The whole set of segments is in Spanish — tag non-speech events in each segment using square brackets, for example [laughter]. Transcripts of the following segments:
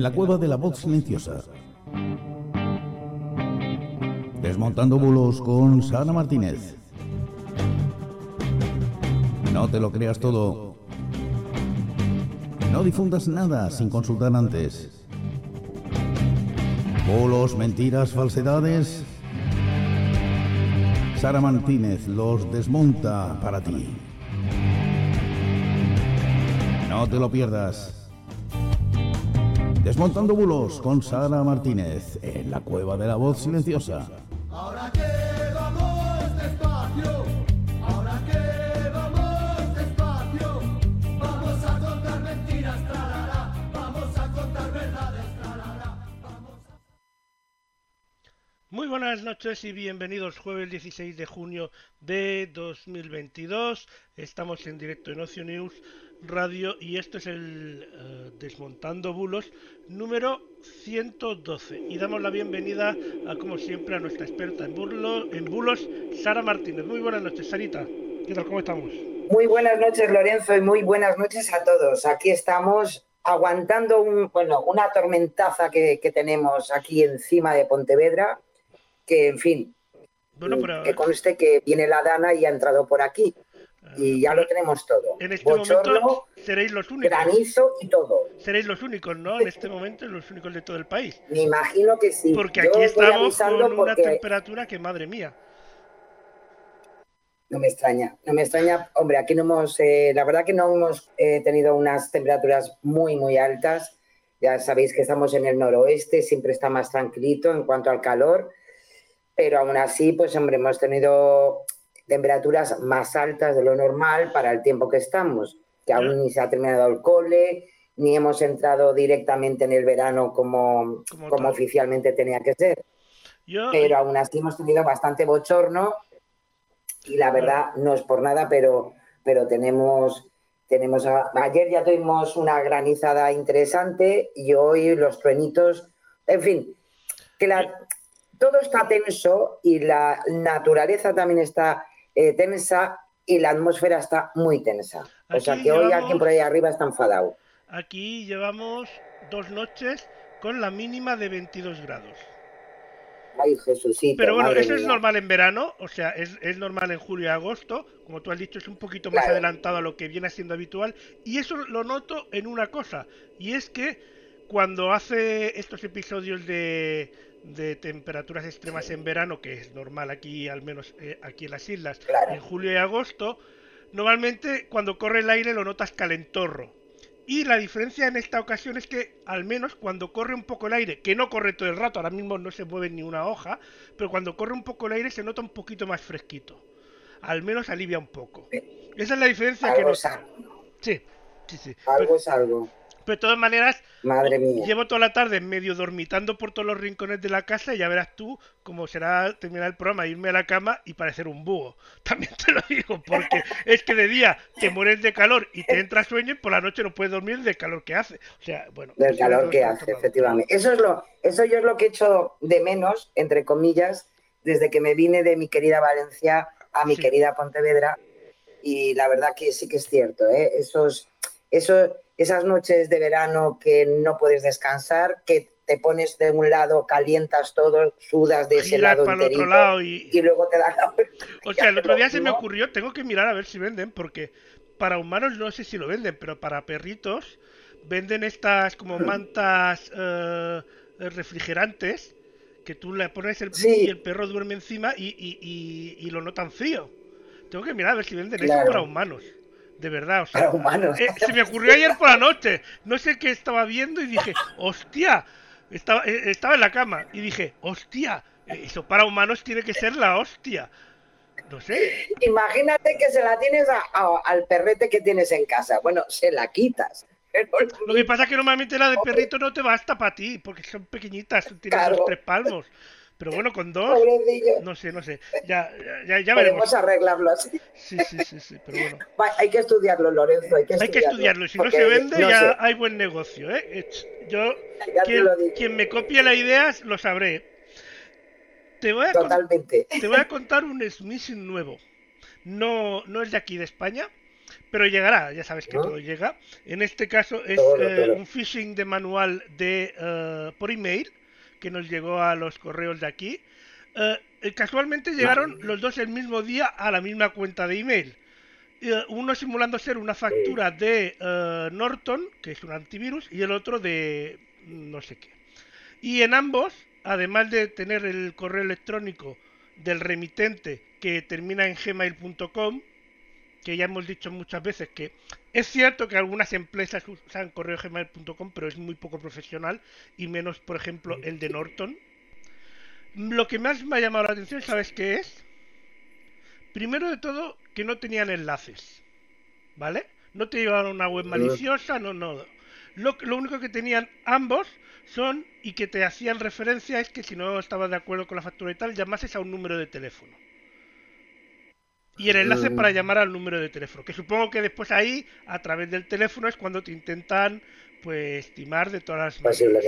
en la cueva de la voz silenciosa. Desmontando bulos con Sara Martínez. No te lo creas todo. No difundas nada sin consultar antes. Bulos, mentiras, falsedades. Sara Martínez los desmonta para ti. No te lo pierdas. Desmontando bulos con Sara Martínez en la cueva de la voz silenciosa. Ahora que vamos despacio, ahora que vamos despacio, vamos a contar mentiras, trarara, vamos a contar verdades, trarara, vamos a... Muy buenas noches y bienvenidos jueves 16 de junio de 2022. Estamos en directo en Ocio News Radio y esto es el eh, Desmontando Bulos número 112. Y damos la bienvenida, a, como siempre, a nuestra experta en, burlo- en bulos, Sara Martínez. Muy buenas noches, Sarita. ¿Qué tal? ¿Cómo estamos? Muy buenas noches, Lorenzo, y muy buenas noches a todos. Aquí estamos aguantando un, bueno, una tormentaza que, que tenemos aquí encima de Pontevedra, que, en fin, Bueno, pero que conste que viene la Dana y ha entrado por aquí, y ya lo tenemos todo. en este Bochorno, momento seréis los únicos. granizo y todo. Seréis los únicos, ¿no? En este momento, los únicos de todo el país. Me imagino que sí. Porque Yo aquí estamos con una porque temperatura que, madre mía. No me extraña, no me extraña. Hombre, aquí no hemos, eh, la verdad que no hemos eh, tenido unas temperaturas muy, muy altas. Ya sabéis que estamos en el noroeste, siempre está más tranquilito en cuanto al calor, pero aún así, pues hombre, hemos tenido temperaturas más altas de lo normal para el tiempo que estamos, que aún ni se ha terminado el cole, ni hemos entrado directamente en el verano como, Como oficialmente tenía que ser. Yo, pero aún así hemos tenido bastante bochorno y la verdad no es por nada, pero, pero tenemos, tenemos a- ayer ya tuvimos una granizada interesante y hoy los truenitos, en fin, que la, todo está tenso y la naturaleza también está eh, tensa y la atmósfera está muy tensa. O sea Aquí que hoy llevamos- alguien por ahí arriba está enfadado. Aquí llevamos dos noches con la mínima de 22 grados. Ay, Jesucito. Pero bueno, eso es mía. normal en verano, o sea, es, es normal en julio y agosto, como tú has dicho, es un poquito más Claro. adelantado a lo que viene siendo habitual, y eso lo noto en una cosa, y es que cuando hace estos episodios de, de temperaturas extremas en verano, que es normal aquí, al menos eh, aquí en las islas, Claro. en julio y agosto, normalmente cuando corre el aire lo notas calentorro. Y la diferencia en esta ocasión es que, al menos cuando corre un poco el aire, que no corre todo el rato, ahora mismo no se mueve ni una hoja, pero cuando corre un poco el aire se nota un poquito más fresquito. Al menos alivia un poco. Esa es la diferencia que Algo noto. algo, Sí, sí, sí. algo Pero, es algo. Pero de todas maneras, Madre mía. llevo toda la tarde medio dormitando por todos los rincones de la casa y ya verás tú cómo será terminar el programa, irme a la cama y parecer un búho. [laughs] También te lo digo, porque es que de día te mueres de calor y te entra sueño y por la noche no puedes dormir del calor que hace. O sea, bueno. del calor que hace, efectivamente. Eso es lo, eso yo es lo que he hecho de menos, entre comillas, desde que me vine de mi querida Valencia a mi Sí. querida Pontevedra. Y la verdad que sí que es cierto, ¿eh? Esos, esos, esas noches de verano que no puedes descansar, que te pones de un lado, calientas todo, sudas de ese lado para el otro lado y, y luego te da la O sea, el otro día se me ocurrió, tengo que mirar a ver si venden, porque para humanos no sé si lo venden, pero para perritos venden estas como mantas eh, refrigerantes que tú le pones el Sí. y el perro duerme encima y, y, y- y lo notan frío. Tengo que mirar a ver si venden eso para humanos. De verdad, o sea, Para humanos. eh, se me ocurrió ayer por la noche. No sé qué estaba viendo y dije, hostia, estaba, eh, estaba en la cama y dije, hostia, eh, eso para humanos tiene que ser la hostia. No sé, Imagínate que se la tienes a- a- al perrete que tienes en casa. Bueno, se la quitas. Lo que pasa es que normalmente la de perrito no te basta para ti, porque son pequeñitas, tienen Claro. dos, tres palmos. Pero bueno, con dos, Pobrecillo. no sé, no sé. Ya, ya, ya veremos. Podemos arreglarlo así. Sí, sí, sí, sí, pero bueno. Va, Hay que estudiarlo, Lorenzo. Hay que Hay que estudiarlo. estudiarlo, y si no se vende no ya sé, hay buen negocio, ¿eh? Yo, quien, me copie la idea, lo sabré. Te voy a, con- Totalmente. te voy a contar un smishing nuevo. No, no es de aquí de España, pero llegará, ya sabes que ¿No? todo llega. En este caso es Todo, eh, un phishing de manual de eh, por email que nos llegó a los correos de aquí. Eh, eh, casualmente llegaron los dos el mismo día a la misma cuenta de email. Eh, uno simulando ser una factura de eh, Norton, que es un antivirus, y el otro de mm, no sé qué. Y en ambos, además de tener el correo electrónico del remitente que termina en gmail.com, que ya hemos dicho muchas veces que es cierto que algunas empresas usan correo gmail.com, pero es muy poco profesional y menos, por ejemplo, el de Norton. Lo que más me ha llamado la atención, ¿sabes qué es? Primero de todo, que no tenían enlaces, ¿vale? No te llevaban una web maliciosa, no, no. Lo, lo único que tenían ambos son y que te hacían referencia es que si no estabas de acuerdo con la factura y tal, llamases a un número de teléfono. Y el enlace Mm. para llamar al número de teléfono, que supongo que después ahí, a través del teléfono, es cuando te intentan, pues, timar de todas las maneras.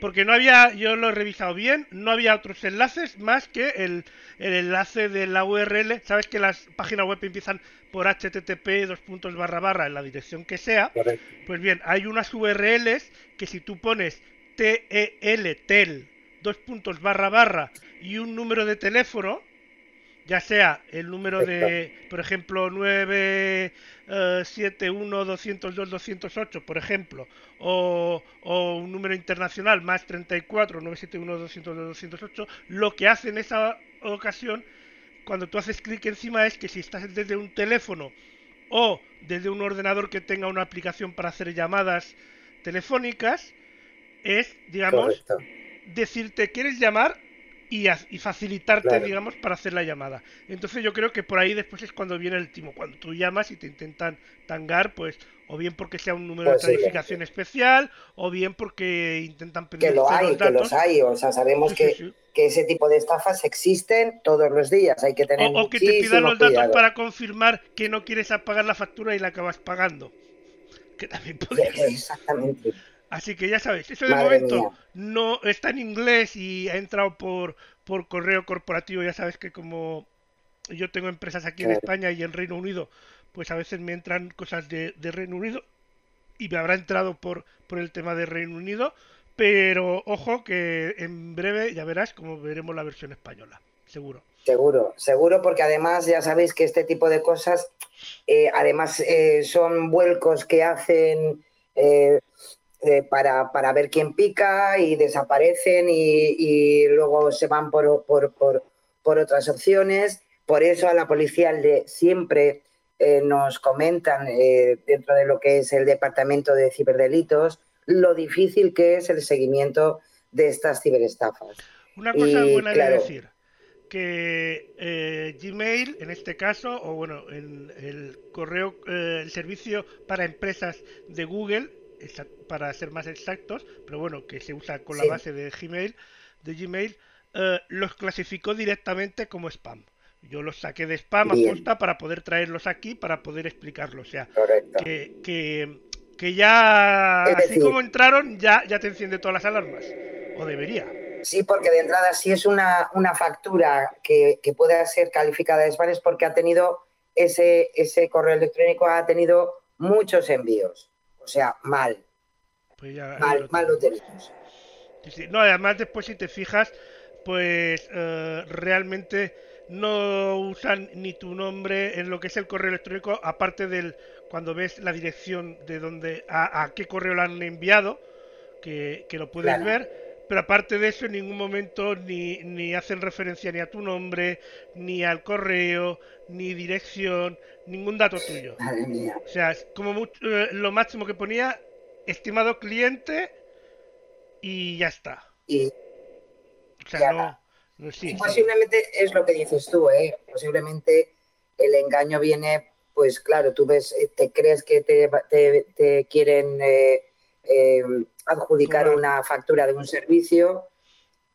Porque no había, yo lo he revisado bien, no había otros enlaces más que el, el enlace de la URL. Sabes que las páginas web empiezan por http dos puntos barra barra en la dirección que sea. Correcto. Pues bien, hay unas URLs que si tú pones TEL, tel, dos puntos barra barra y un número de teléfono, ya sea el número de, por ejemplo, 971-202-208, por ejemplo, o, o un número internacional más 34 971-202-208, lo que hace en esa ocasión, cuando tú haces clic encima, es que si estás desde un teléfono o desde un ordenador que tenga una aplicación para hacer llamadas telefónicas, es, digamos, Correcto. decirte quieres llamar y, haz- y facilitarte, Claro. digamos, para hacer la llamada. Entonces yo creo que por ahí después es cuando viene el timo, cuando tú llamas y te intentan tangar, pues, o bien porque sea un número Pues de tarificación especial, o bien porque intentan pedir Que lo hay, los que datos. los hay. O sea, sabemos Sí, que, sí. que ese tipo de estafas existen todos los días. Hay que tener O, o que te pidan los datos cuidado. para confirmar que no quieres pagar la factura y la acabas pagando. Que también podría ser. Exactamente. Así que ya sabéis, eso de Madre momento mía. no está en inglés y ha entrado por, por correo corporativo. Ya sabes que como yo tengo empresas aquí en. España y en Reino Unido, pues a veces me entran cosas de, de Reino Unido y me habrá entrado por, por el tema de Reino Unido. Pero ojo que en breve ya verás como veremos la versión española, seguro. Seguro, seguro, porque además ya sabéis que este tipo de cosas, eh, además eh, son vuelcos que hacen eh, eh, para, para ver quién pica y desaparecen y, y luego se van por, por, por, por otras opciones. Por eso a la policía le, siempre eh, nos comentan eh, dentro de lo que es el departamento de ciberdelitos lo difícil que es el seguimiento de estas ciberestafas. Una cosa Y, buena claro. de decir, que eh, Gmail, en este caso, o bueno, el, el correo, eh, el servicio para empresas de Google, para ser más exactos, pero bueno, que se usa con la base de Gmail, de Gmail, eh, los clasificó directamente como spam. Yo los saqué de spam a Bien. posta para poder traerlos aquí, para poder explicarlo. O sea, que, que, que ya, Es así decir- como entraron, ya, ya te enciende todas las alarmas. O debería. Sí, porque de entrada, si es una, una factura que, que pueda ser calificada de spam es porque ha tenido ese, ese correo electrónico, ha tenido muchos envíos. O sea, mal, Pues ya, mal, lo mal lo tenemos. tenemos. Sí, sí. No, además después si te fijas, pues eh, realmente no usan ni tu nombre en lo que es el correo electrónico, aparte del cuando ves la dirección de donde a, a qué correo lo han enviado, que, que lo puedes Claro. ver, pero aparte de eso en ningún momento ni, ni hacen referencia ni a tu nombre, ni al correo, ni dirección, ningún dato tuyo. Madre mía. O sea, es como mucho- eh, lo máximo que ponía, estimado cliente, y ya está. Y, O sea, no, no sí, posiblemente es lo que dices tú, ¿eh? Posiblemente el engaño viene, pues claro, tú ves, eh, te crees que te, te- te quieren eh, eh, adjudicar una factura de un servicio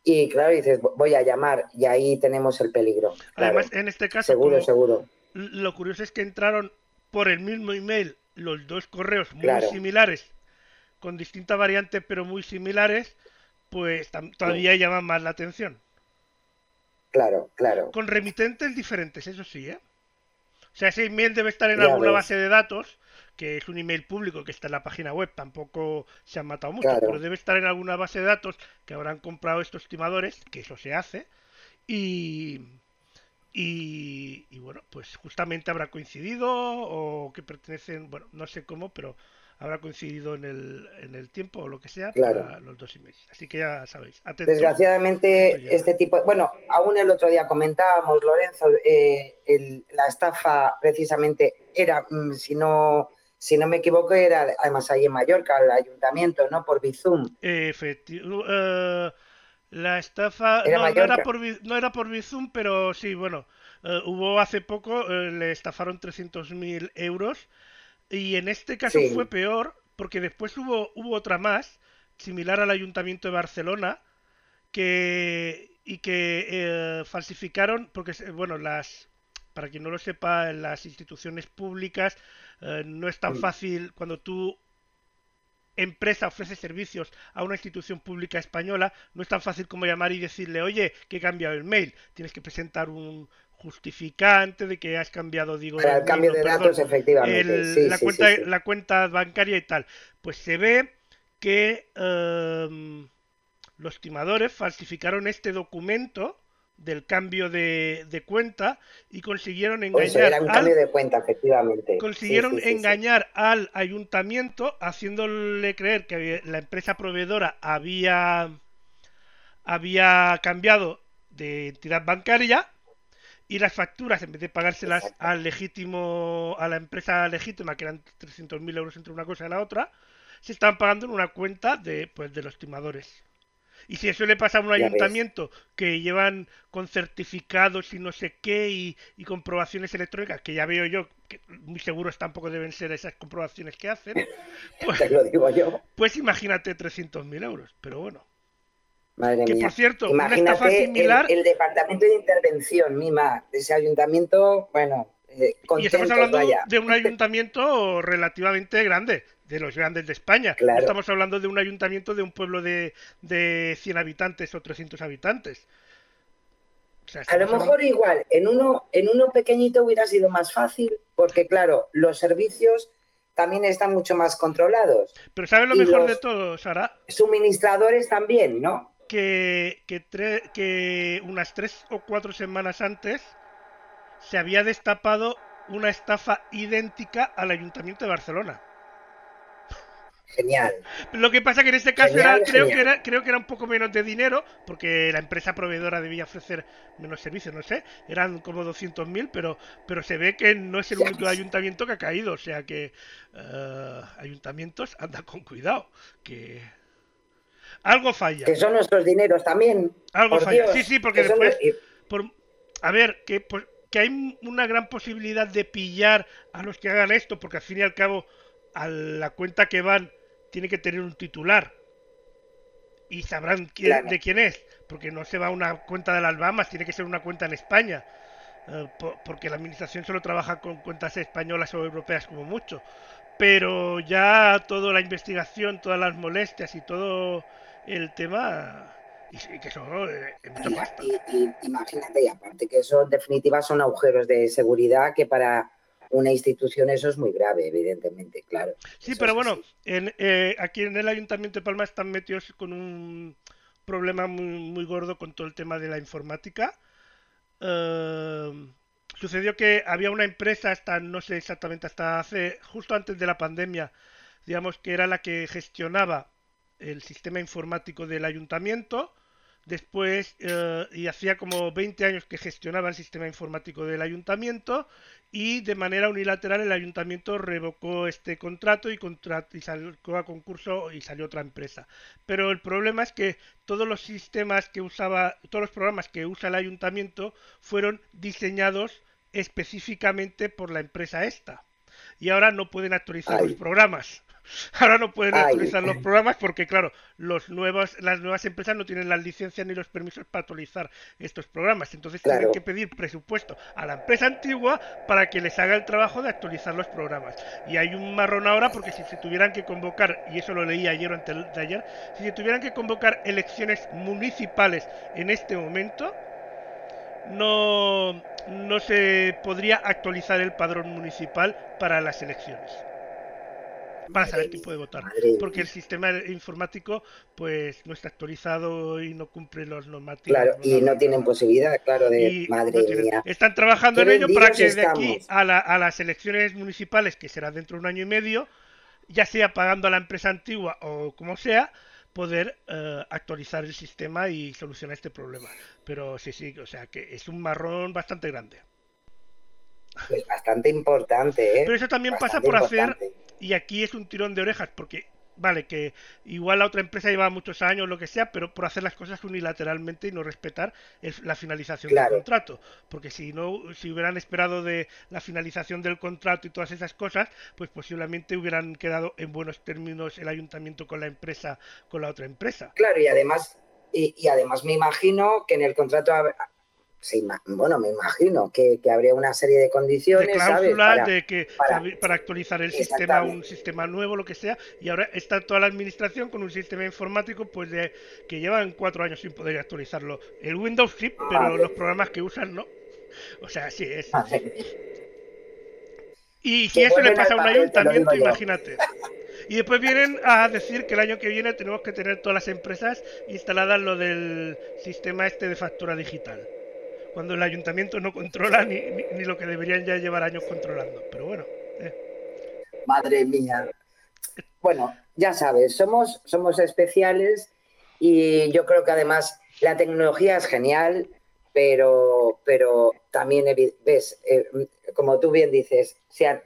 y claro, dices, voy a llamar y ahí tenemos el peligro. Claro. Además, en este caso, seguro, seguro. lo curioso es que entraron por el mismo email los dos correos muy Claro. similares, con distinta variante pero muy similares, pues todavía llaman más la atención. Claro, claro. Con remitentes diferentes, eso sí, ¿eh? O sea, ese email debe estar en Ya alguna ves. base de datos, que es un email público que está en la página web, tampoco se han matado mucho, Claro. pero debe estar en alguna base de datos que habrán comprado estos timadores, que eso se hace, y, y, y bueno, pues justamente habrá coincidido o que pertenecen, bueno, no sé cómo, pero habrá coincidido en el, en el tiempo o lo que sea Claro. para los dos emails. Así que ya sabéis, atentos. Desgraciadamente, este tipo, bueno, aún el otro día comentábamos, Lorenzo, eh, el- la estafa precisamente era, mm, si no, si no me equivoco, era además ahí en Mallorca, el ayuntamiento, ¿no? Por Bizum. Efecti- eh, la estafa Era no, no era por no era por Bizum, pero sí, bueno, eh, hubo hace poco, eh, le estafaron 300.000 euros y en este caso Sí. fue peor porque después hubo, hubo otra más, similar al Ayuntamiento de Barcelona, que y que eh, falsificaron, porque bueno, las para quien no lo sepa, en las instituciones públicas eh, no es tan fácil cuando tú empresa ofrece servicios a una institución pública española, no es tan fácil como llamar y decirle, oye, que he cambiado el mail. Tienes que presentar un justificante de que has cambiado, digo, Para el cambio no, de perdón, datos, efectivamente. el- sí, la, sí, cuenta, sí, sí. la cuenta bancaria y tal. Pues se ve que em, los timadores falsificaron este documento del cambio de, de cuenta y consiguieron engañar era un al cambio de cuenta, efectivamente. Sí, consiguieron sí, sí, sí. engañar al ayuntamiento haciéndole creer que la empresa proveedora había había cambiado de entidad bancaria y las facturas en vez de pagárselas Exacto. al legítimo a la empresa legítima que eran 300.000 euros entre una cosa y la otra se estaban pagando en una cuenta de pues de los timadores y si eso le pasa a un Ya ves. ayuntamiento que llevan con certificados y no sé qué y, y comprobaciones electrónicas, que ya veo yo que muy seguros tampoco deben ser esas comprobaciones que hacen, [laughs] pues, Te lo digo yo. pues imagínate 300.000 euros. Pero bueno, Madre que mía. por cierto, una estafa Imagínate el, similar, el departamento de intervención, Mima, de ese ayuntamiento, bueno, eh, y estamos hablando vaya. de un ayuntamiento relativamente grande, de los grandes de España. No estamos hablando de un ayuntamiento de un pueblo de, de 100 habitantes o 300 habitantes. O sea, A lo hablando- mejor igual, en uno, en uno pequeñito hubiera sido más fácil, porque claro, los servicios también están mucho más controlados. Pero ¿sabes lo y mejor de todo, Sara? Suministradores también, ¿no? que, que, tre- que unas tres o cuatro semanas antes se había destapado una estafa idéntica al Ayuntamiento de Barcelona. Genial. Lo que pasa que en este caso Genial, era, creo, que era, creo que era un poco menos de dinero, porque la empresa proveedora debía ofrecer menos servicios, no sé, eran como 200.000, pero, pero se ve que no es el único ayuntamiento que ha caído, o sea que eh, ayuntamientos anda con cuidado, que algo falla. Que son nuestros dineros también. Algo falla. Dios, Sí, sí, porque después- por, a ver, que, por- que hay una gran posibilidad de pillar a los que hagan esto, porque al fin y al cabo, a la cuenta que van, tiene que tener un titular. Y sabrán quién- Claro. de quién es, porque no se va a una cuenta de las Bahamas, tiene que ser una cuenta en España. eh, po- porque la administración solo trabaja con cuentas españolas o europeas como mucho. Pero ya toda la investigación, todas las molestias y todo el tema, y, que eso eh, y imagínate, y aparte que eso en definitiva son agujeros de seguridad que para una institución eso es muy grave, evidentemente, claro. Sí, Eso pero bueno, en, eh, aquí en el Ayuntamiento de Palma están metidos con un problema muy, muy gordo con todo el tema de la informática. Eh, sucedió que había una empresa hasta, no sé exactamente, hasta hace, justo antes de la pandemia, digamos que era la que gestionaba el sistema informático del ayuntamiento. Después, eh, y hacía como 20 años que gestionaba el sistema informático del ayuntamiento y de manera unilateral el ayuntamiento revocó este contrato y, contra- y salió a concurso y salió otra empresa. Pero el problema es que todos los sistemas que usaba, todos los programas que usa el ayuntamiento fueron diseñados específicamente por la empresa esta. Y ahora no pueden actualizar Ay. los programas. [laughs] Ahora no pueden Ay. actualizar los programas porque, claro, los nuevos, las nuevas empresas no tienen las licencias ni los permisos para actualizar estos programas. Entonces tienen que pedir presupuesto a la empresa antigua para que les haga el trabajo de actualizar los programas. Y hay un marrón ahora porque si se tuvieran que convocar, y eso lo leí ayer o antes de ayer, si se tuvieran que convocar elecciones municipales en este momento, no, no se podría actualizar el padrón municipal para las elecciones para saber quién puede votar. Porque el sistema informático pues no está actualizado y no cumple los normativos. Claro, y no tienen posibilidad, claro, de madre mía. Están trabajando en ello para que de aquí a, a las elecciones municipales, que será dentro de un año y medio, ya sea pagando a la empresa antigua o como sea, poder eh, actualizar el sistema y solucionar este problema. Pero sí, sí, o sea que es un marrón bastante grande. Pues bastante importante, ¿eh? Pero eso también pasa por hacer y aquí es un tirón de orejas, porque, vale, que igual la otra empresa lleva muchos años, lo que sea, pero por hacer las cosas unilateralmente y no respetar la finalización del contrato. Porque si no, si hubieran esperado de la finalización del contrato y todas esas cosas, pues posiblemente hubieran quedado en buenos términos el ayuntamiento con la empresa, con la otra empresa. Claro, y además, y, y además me imagino que en el contrato bueno, me imagino que, habría una serie de condiciones. De cláusulas de que para, actualizar el sistema, un sistema nuevo, lo que sea, y ahora está toda la administración con un sistema informático pues de que llevan cuatro años sin poder actualizarlo. El Windows sí, pero los programas que usan no. O sea, sí es. Y si eso le pasa a un ayuntamiento, imagínate. Y después vienen a decir que el año que viene tenemos que tener todas las empresas instaladas lo del sistema este de factura digital cuando el ayuntamiento no controla ni, ni, lo que deberían ya llevar años controlando. Pero bueno. Eh. Madre mía. Bueno, ya sabes, somos, somos especiales y yo creo que además la tecnología es genial, pero, pero también ves, eh, como tú bien dices, si a,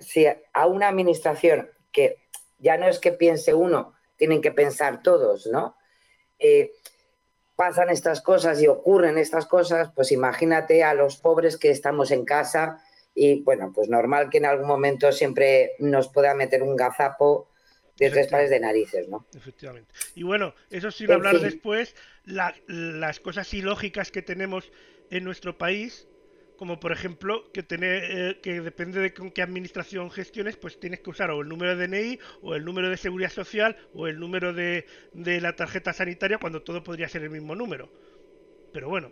a, una administración que ya no es que piense uno, tienen que pensar todos, ¿no? Eh, pasan estas cosas y ocurren estas cosas, pues imagínate a los pobres que estamos en casa y bueno, pues normal que en algún momento siempre nos pueda meter un gazapo de tres pares de narices, ¿no? Efectivamente. Y bueno, eso sin hablar después, las cosas ilógicas que tenemos en nuestro país como por ejemplo que tener eh, que depende de con qué administración gestiones, pues tienes que usar o el número de DNI o el número de seguridad social o el número de, la tarjeta sanitaria cuando todo podría ser el mismo número. Pero bueno,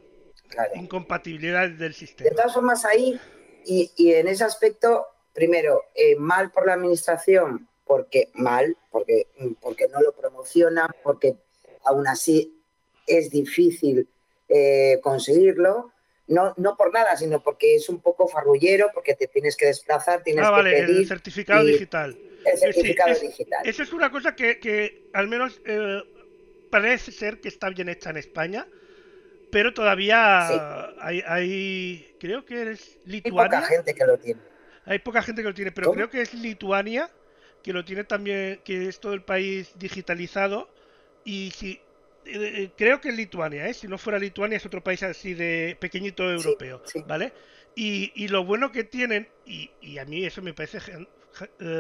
incompatibilidad del sistema. De todas formas ahí y, y en ese aspecto, primero, eh, mal por la administración, porque mal, porque, porque no lo promociona, porque aún así es difícil eh, conseguirlo no, no por nada, sino porque es un poco farrullero, porque te tienes que desplazar, tienes ah, vale, el certificado digital. El certificado digital. Eso es una cosa que, que al menos eh, parece ser que está bien hecha en España, pero todavía hay, hay, creo que es Lituania. Hay poca gente que lo tiene. Hay poca gente que lo tiene, pero creo que es Lituania que lo tiene también, que es todo el país digitalizado. Y si eh, eh, creo que es Lituania, ¿eh? si no fuera Lituania es otro país así de pequeñito europeo, ¿vale? Y, lo bueno que tienen, y, a mí eso me parece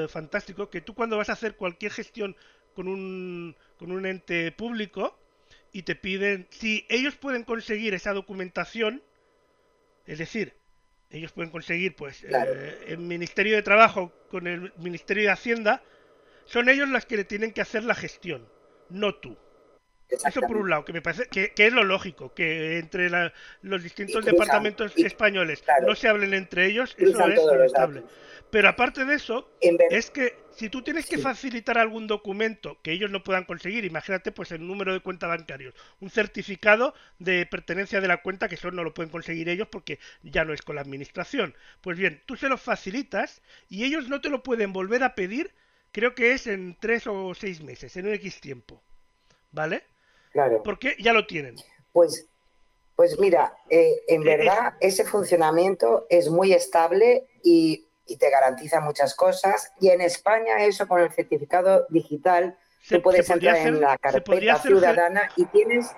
fantástico, que tú cuando vas a hacer cualquier gestión con un, con un ente público y te piden, si ellos pueden conseguir esa documentación, es decir, ellos pueden conseguir pues el Ministerio de Trabajo con el Ministerio de Hacienda, son ellos las que le tienen que hacer la gestión, no tú. Eso por un lado, que me parece que, es lo lógico, que entre los distintos departamentos españoles no se hablen entre ellos, eso es lamentable. Pero aparte de eso, es que si tú tienes que facilitar algún documento que ellos no puedan conseguir, imagínate pues el número de cuenta bancarios, un certificado de pertenencia de la cuenta que eso no lo pueden conseguir ellos porque ya no es con la administración. Pues bien, tú se lo facilitas y ellos no te lo pueden volver a pedir, creo que es en tres o seis meses, en un X tiempo. ¿Vale? Claro. Porque ya lo tienen. Pues, pues mira, eh, en eh, verdad ese funcionamiento es muy estable y, te garantiza muchas cosas. Y en España eso con el certificado digital, tú puedes entrar en la carpeta ciudadana y tienes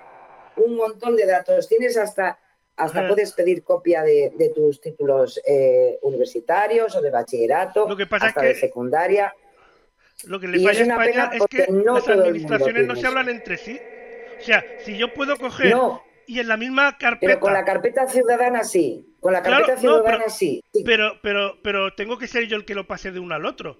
un montón de datos. Tienes hasta hasta puedes pedir copia de, tus títulos eh, universitarios o de bachillerato, lo que pasa hasta es que, de secundaria. Lo que le falla a España es que las administraciones no se hablan entre sí. O sea, si yo puedo coger y en la misma carpeta. Pero con la carpeta ciudadana sí. Con la carpeta ciudadana sí, Pero, pero, pero tengo que ser yo el que lo pase de uno al otro.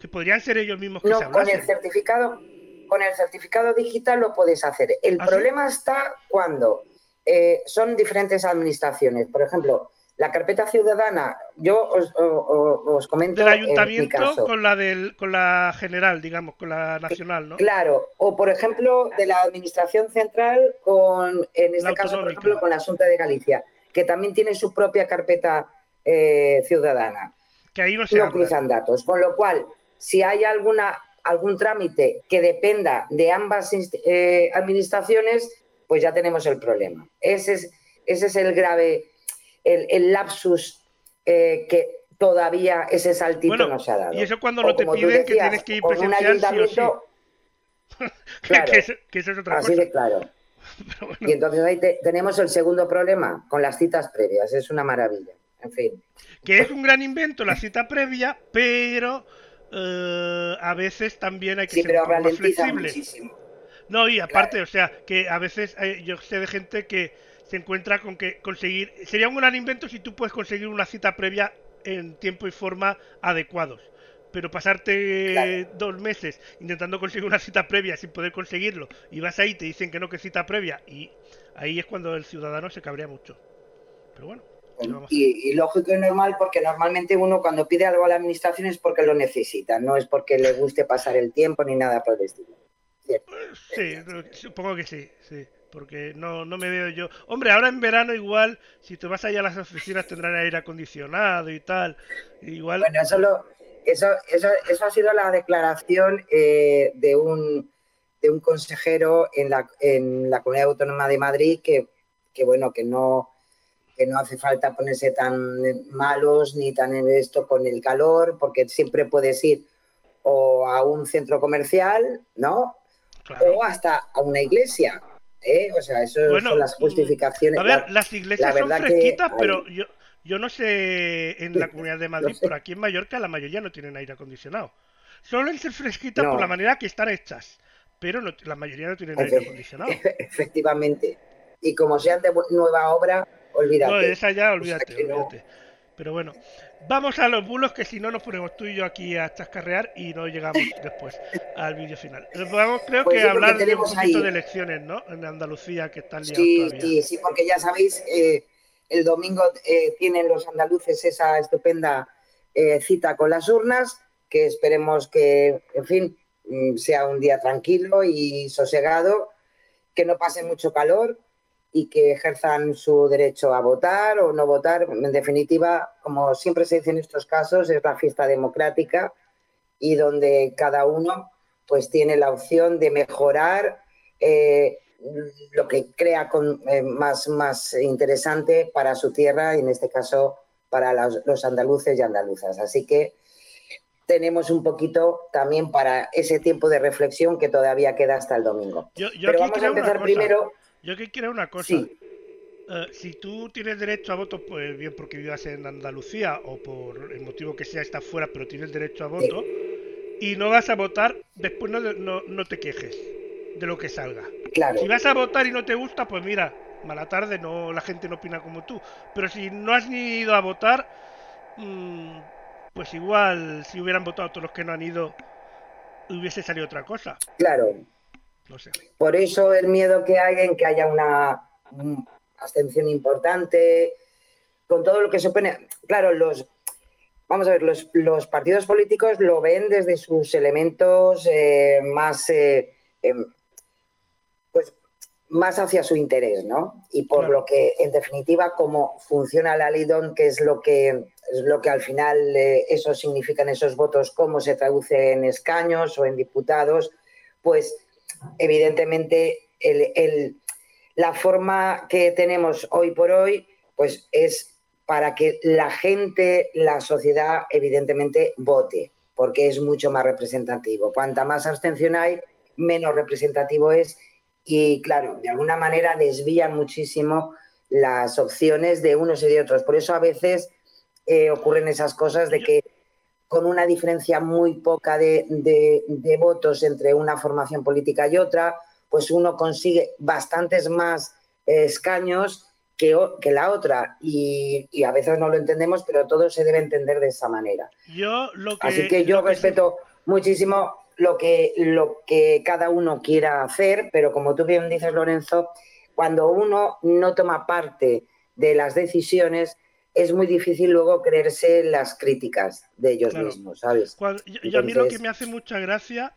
Que podrían ser ellos mismos que no, se con el certificado, con el certificado digital lo puedes hacer. El ¿Ah, problema está cuando eh, son diferentes administraciones. Por ejemplo, la carpeta ciudadana, yo os, os, os comento. Del en mi ayuntamiento caso. con la del, con la general, digamos, con la nacional, ¿no? Claro, o por ejemplo, de la administración central con, en este caso, por ejemplo, con la Asunta de Galicia, que también tiene su propia carpeta eh, ciudadana. Que ahí no se no cruzan datos. Con lo cual, si hay alguna algún trámite que dependa de ambas eh, administraciones, pues ya tenemos el problema. Ese es, ese es el grave, el, el lapsus eh, que todavía ese saltito Bueno, no se ha dado. y eso cuando O no te piden que tienes que ir presencial sí o [laughs] claro. que, eso, que eso es otra así cosa. de claro. [laughs] Pero bueno, Y entonces ahí te- tenemos el segundo problema con las citas previas. Es una maravilla. En fin. que es un gran invento la cita previa, pero eh, a veces también hay que Sí, ser pero más flexible. muchísimo. No, y aparte, o sea, que a veces hay- yo sé de gente que se encuentra con que conseguir. Sería un gran invento si tú puedes conseguir una cita previa en tiempo y forma adecuados. Pero pasarte Claro. dos meses intentando conseguir una cita previa sin poder conseguirlo y vas ahí y te dicen que no, que cita previa y ahí es cuando el ciudadano se cabrea mucho. Pero bueno. Y, y lógico y normal porque normalmente uno cuando pide algo a la administración es porque lo necesita, no es porque le guste pasar el tiempo ni nada por el estilo. Cierto. Sí, supongo que sí, sí. Porque no, no me veo yo. Hombre, ahora en verano igual, si te vas allá a las oficinas tendrán aire acondicionado y tal. Igual, Bueno, eso, lo- eso, eso, eso ha sido la declaración eh, de, un, de un consejero en la, en la Comunidad Autónoma de Madrid que, que bueno, que no, que no hace falta ponerse tan malos ni tan en esto con el calor, porque siempre puedes ir o a un centro comercial, ¿no? claro. o hasta a una iglesia. ¿Eh? O sea, eso Bueno, son las justificaciones. A ver, La- las iglesias la son que fresquitas, pero yo, yo no sé en la comunidad de [laughs] Madrid, sé. pero aquí en Mallorca la mayoría no tienen aire acondicionado. Suelen ser fresquitas No. por la manera que están hechas, pero no- la mayoría no tienen Efe- aire acondicionado. [laughs] Efectivamente. Y como sean de nueva obra, olvídate. No, esa ya, O sea olvídate, no. olvídate. Pero bueno, vamos a los bulos que si no nos ponemos tú y yo aquí a chascarrear y no llegamos [laughs] después al vídeo final. Vamos, creo Pues que hablar de un poquito ahí- de elecciones, ¿no? En Andalucía, que están liados Sí, todavía. sí, sí, porque ya sabéis, eh, el domingo eh, tienen los andaluces esa estupenda eh, cita con las urnas, que esperemos que, en fin, mm, sea un día tranquilo y sosegado, que no pase mucho calor y que ejerzan su derecho a votar o no votar. En definitiva, como siempre se dice en estos casos, es la fiesta democrática y donde cada uno pues tiene la opción de mejorar eh, lo que crea con, eh, más, más interesante para su tierra y en este caso para los, los andaluces y andaluzas. Así que tenemos un poquito también para ese tiempo de reflexión que todavía queda hasta el domingo. Yo, yo Pero vamos a empezar primero. Yo aquí quiero una cosa. Sí, Eh, si tú tienes derecho a voto, pues bien porque vivas en Andalucía o por el motivo que sea estás fuera, pero tienes derecho a voto y no vas a votar, después no, no, no te quejes de lo que salga. claro. Si vas a votar y no te gusta, pues mira, mala tarde, no la gente no opina como tú. Pero si no has ni ido a votar, mm, pues igual si hubieran votado todos los que no han ido, hubiese salido otra cosa. Claro, No sé. Por eso el miedo que hay en que haya una abstención importante, con todo lo que se opone. Claro, los, vamos a ver, los, los partidos políticos lo ven desde sus elementos eh, más, eh, em, pues, más hacia su interés, ¿no? Y por Claro. lo que, en definitiva, cómo funciona la Lidón, que es lo que, es lo que al final eh, eso significan esos votos, cómo se traduce en escaños o en diputados, pues evidentemente el- el- la forma que tenemos hoy por hoy pues es para que la gente, la sociedad evidentemente vote, porque es mucho más representativo. Cuanta más abstención hay, menos representativo es y claro, de alguna manera desvían muchísimo las opciones de unos y de otros. Por eso a veces eh, ocurren esas cosas de que con una diferencia muy poca de, de- de votos entre una formación política y otra, pues uno consigue bastantes más eh, escaños que, que la otra. Y, y a veces no lo entendemos, pero todo se debe entender de esa manera. Yo lo que. Así que yo sí- respeto muchísimo lo que, lo que cada uno quiera hacer, pero como tú bien dices, Lorenzo, cuando uno no toma parte de las decisiones, es muy difícil luego creerse las críticas de ellos mismos, ¿sabes? y, a mí lo que me hace mucha gracia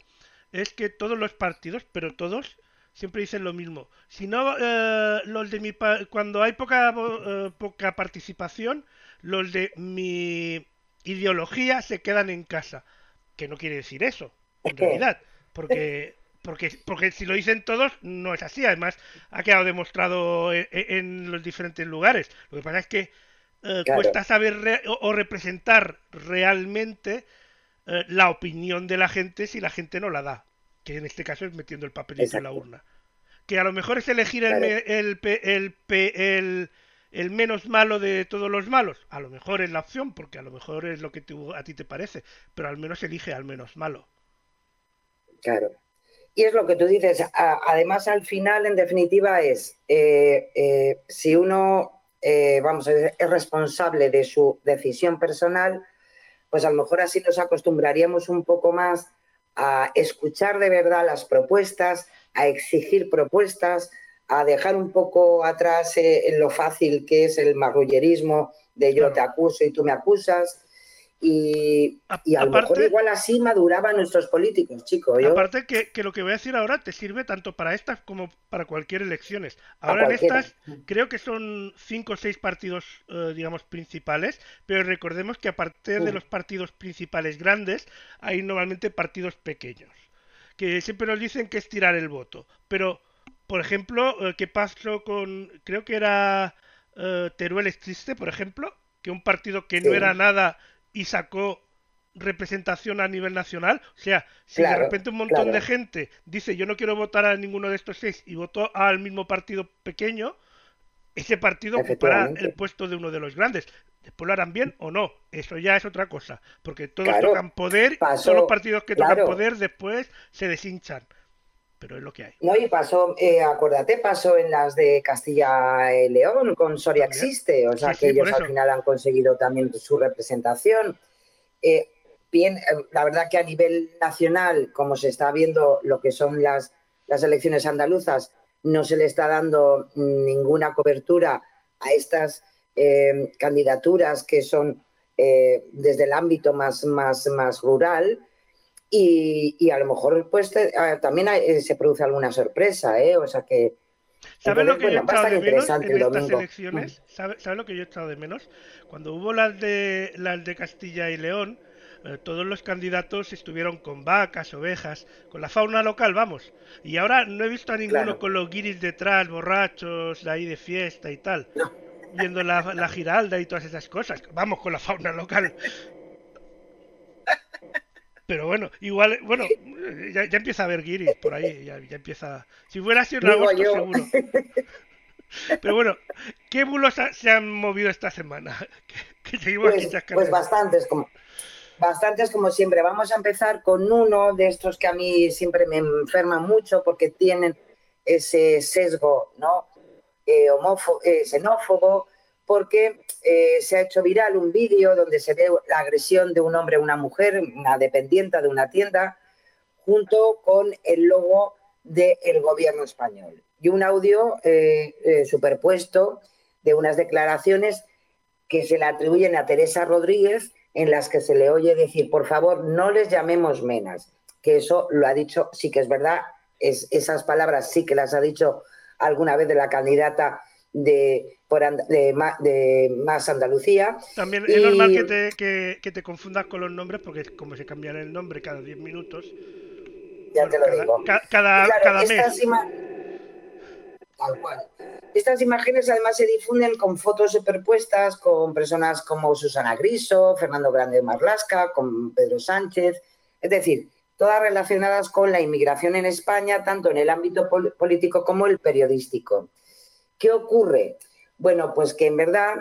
es que todos los partidos, pero todos, siempre dicen lo mismo. Si no, eh, los de mi cuando hay poca, eh, poca participación, los de mi ideología se quedan en casa. Que no quiere decir eso, en realidad. Porque, porque, porque si lo dicen todos, no es así. Además, ha quedado demostrado en, los diferentes lugares. Lo que pasa es que eh, cuesta saber o, representar realmente la opinión de la gente si la gente no la da. Que en este caso es metiendo el papelito en la urna que a lo mejor es elegir el, el, el, el, menos malo de todos los malos. A lo mejor es la opción, porque a lo mejor es lo que a ti te parece, pero al menos elige al menos malo. Claro. Y es lo que tú dices. además, al final, en definitiva, es eh, eh, si uno, eh, vamos, es responsable de su decisión personal, pues a lo mejor así nos acostumbraríamos un poco más a escuchar de verdad las propuestas, a exigir propuestas, a dejar un poco atrás eh, lo fácil que es el marrullerismo de yo te acuso y tú me acusas. Y, a, lo mejor igual así maduraban nuestros políticos, chicos. Aparte que, lo que voy a decir ahora te sirve tanto para estas como para cualquier elecciones. Ahora en estas creo que son cinco o seis partidos, eh, digamos, principales, pero recordemos que aparte de los partidos principales grandes, hay normalmente partidos pequeños que siempre nos dicen que es tirar el voto. Pero, por ejemplo, eh, ¿qué pasó con, creo que era eh, Teruel Existe, por ejemplo, que un partido que no era nada y sacó representación a nivel nacional. O sea, si de repente un montón de gente dice yo no quiero votar a ninguno de estos seis y votó al mismo partido pequeño, ese partido ocupará el puesto de uno de los grandes. Después lo harán bien o no, eso ya es otra cosa, porque todos tocan poder, todos los partidos que tocan poder después se deshinchan. Pero es lo que hay. No, y pasó, eh, acuérdate, pasó en las de Castilla y León con Soria Existe, o sea que ellos al final han conseguido también su representación. Eh, bien, eh, la verdad que a nivel nacional, como se está viendo lo que son las, las elecciones andaluzas, no se le está dando ninguna cobertura a estas eh, candidaturas que son eh, desde el ámbito más, más, más rural y, a lo mejor pues ah, también se produce alguna sorpresa, ¿eh? O sea que... ¿Sabes lo que yo he echado de menos en estas elecciones? ¿Sabes lo que yo he echado de menos? Cuando hubo las de, las de Castilla y León, todos los candidatos estuvieron con vacas, ovejas, con la fauna local, vamos. Y ahora no he visto a ninguno con los guiris detrás, borrachos, de ahí de fiesta y tal viendo la, giralda y todas esas cosas. Vamos con la fauna local. Pero bueno, igual, bueno, ya, empieza a haber guiris por ahí, ya, empieza... Si fuera así en agosto, seguro. Pero bueno, ¿qué bulos se han movido esta semana? [laughs] pues, pues bastantes, como, bastantes como siempre. Vamos a empezar con uno de estos que a mí siempre me enferman mucho porque tienen ese sesgo, ¿no? Eh, eh, xenófobo, porque eh, se ha hecho viral un vídeo donde se ve la agresión de un hombre a una mujer, una dependiente de una tienda, junto con el logo del gobierno español. Y un audio superpuesto de unas declaraciones que se le atribuyen a Teresa Rodríguez, en las que se le oye decir, por favor, no les llamemos menas, que eso lo ha dicho, sí que es verdad, es, esas palabras sí que las ha dicho alguna vez de la candidata de, por de, Más Andalucía. También es normal que te, que, te, confundas con los nombres porque como se cambian el nombre cada 10 minutos. Ya te lo digo. cada, mes. Tal cual. Estas imágenes además se difunden con fotos superpuestas con personas como Susana Griso, Fernando Grande Marlasca, con Pedro Sánchez. Es decir, todas relacionadas con la inmigración en España, tanto en el ámbito político como el periodístico. ¿Qué ocurre? Bueno, pues que en verdad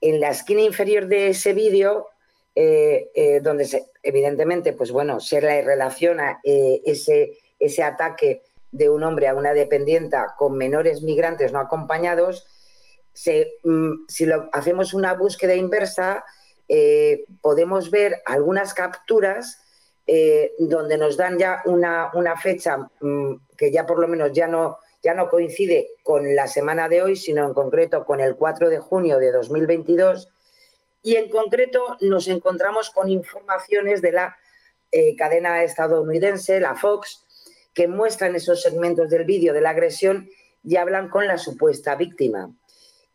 en la esquina inferior de ese vídeo, eh, eh, donde se, evidentemente, pues bueno, se le relaciona eh, ese, ese ataque de un hombre a una dependienta con menores migrantes no acompañados, mm, si lo, hacemos una búsqueda inversa, podemos ver algunas capturas donde nos dan ya una, fecha mm, que ya por lo menos ya no, ya no coincide con la semana de hoy, sino en concreto con el 4 de junio de 2022. Y en concreto nos encontramos con informaciones de la eh, cadena estadounidense, la Fox, que muestran esos segmentos del vídeo de la agresión y hablan con la supuesta víctima.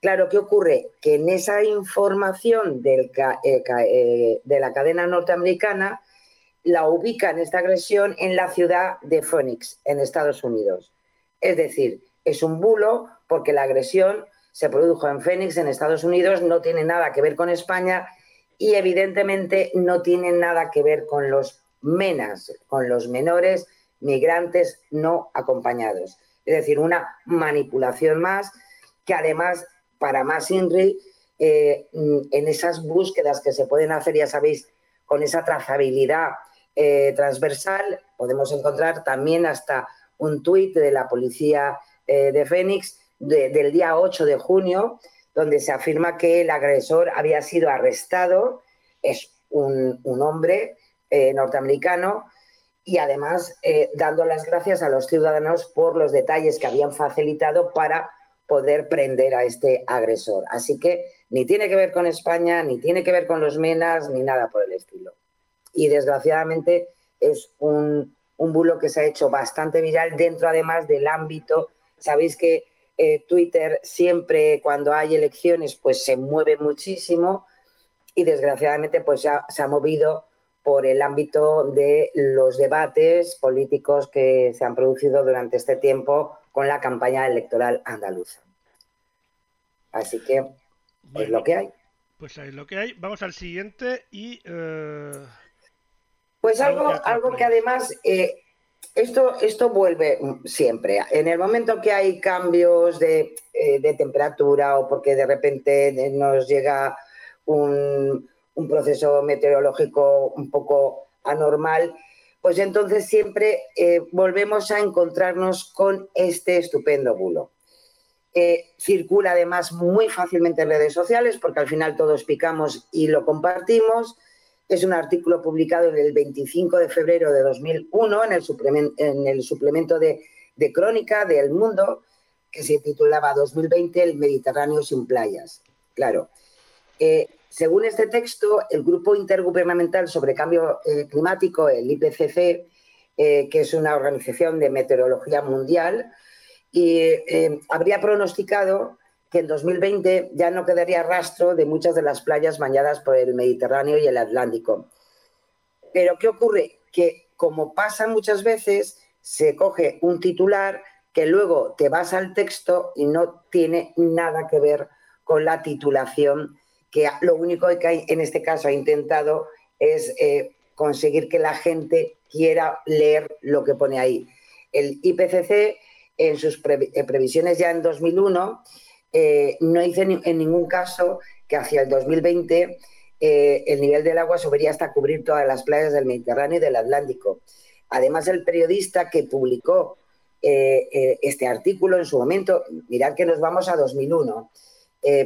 Claro, ¿qué ocurre? Que en esa información eh, eh, de la cadena norteamericana la ubican esta agresión en la ciudad de Phoenix, en Estados Unidos. Es decir, es un bulo porque la agresión se produjo en Phoenix, en Estados Unidos, no tiene nada que ver con España y evidentemente no tiene nada que ver con los menas, con los menores migrantes no acompañados. Es decir, una manipulación más que además, para más INRI, eh, en esas búsquedas que se pueden hacer, ya sabéis, con esa trazabilidad eh, transversal, podemos encontrar también hasta un tuit de la policía eh, de Fénix del día 8 de junio, donde se afirma que el agresor había sido arrestado, es un, hombre eh, norteamericano, y además eh, dando las gracias a los ciudadanos por los detalles que habían facilitado para poder prender a este agresor. Así que ni tiene que ver con España, ni tiene que ver con los menas, ni nada por el estilo. Y desgraciadamente es un, un bulo que se ha hecho bastante viral dentro además del ámbito, sabéis que eh, Twitter siempre cuando hay elecciones pues se mueve muchísimo y desgraciadamente pues ya se ha movido por el ámbito de los debates políticos que se han producido durante este tiempo con la campaña electoral andaluza. Así que es lo que hay. Pues es lo que hay. Vamos al siguiente y eh, pues algo, algo que además, eh, esto, esto vuelve siempre. En el momento que hay cambios de, eh, temperatura o porque de repente nos llega un, proceso meteorológico un poco anormal, pues entonces siempre eh, volvemos a encontrarnos con este estupendo bulo. circula además muy fácilmente en redes sociales porque al final todos picamos y lo compartimos es un artículo publicado el 25 de febrero de 2001 en el, suplemento, de, Crónica de El Mundo, que se titulaba 2020 El Mediterráneo sin playas. Claro. Eh, según este texto, el Grupo Intergubernamental sobre Cambio eh, Climático, el IPCC, eh, que es una organización de meteorología mundial, habría pronosticado que en 2020 ya no quedaría rastro de muchas de las playas bañadas por el Mediterráneo y el Atlántico. Pero ¿qué ocurre? Que como pasa muchas veces, se coge un titular que luego te vas al texto y no tiene nada que ver con la titulación, que lo único que hay, en este caso ha intentado es eh, conseguir que la gente quiera leer lo que pone ahí. El IPCC, en sus eh, previsiones ya en 2001, eh, no dice en ningún caso que hacia el 2020 eh, el nivel del agua subiría hasta cubrir todas las playas del Mediterráneo y del Atlántico. Además, el periodista que publicó eh, este artículo en su momento, mirad que nos vamos a 2001,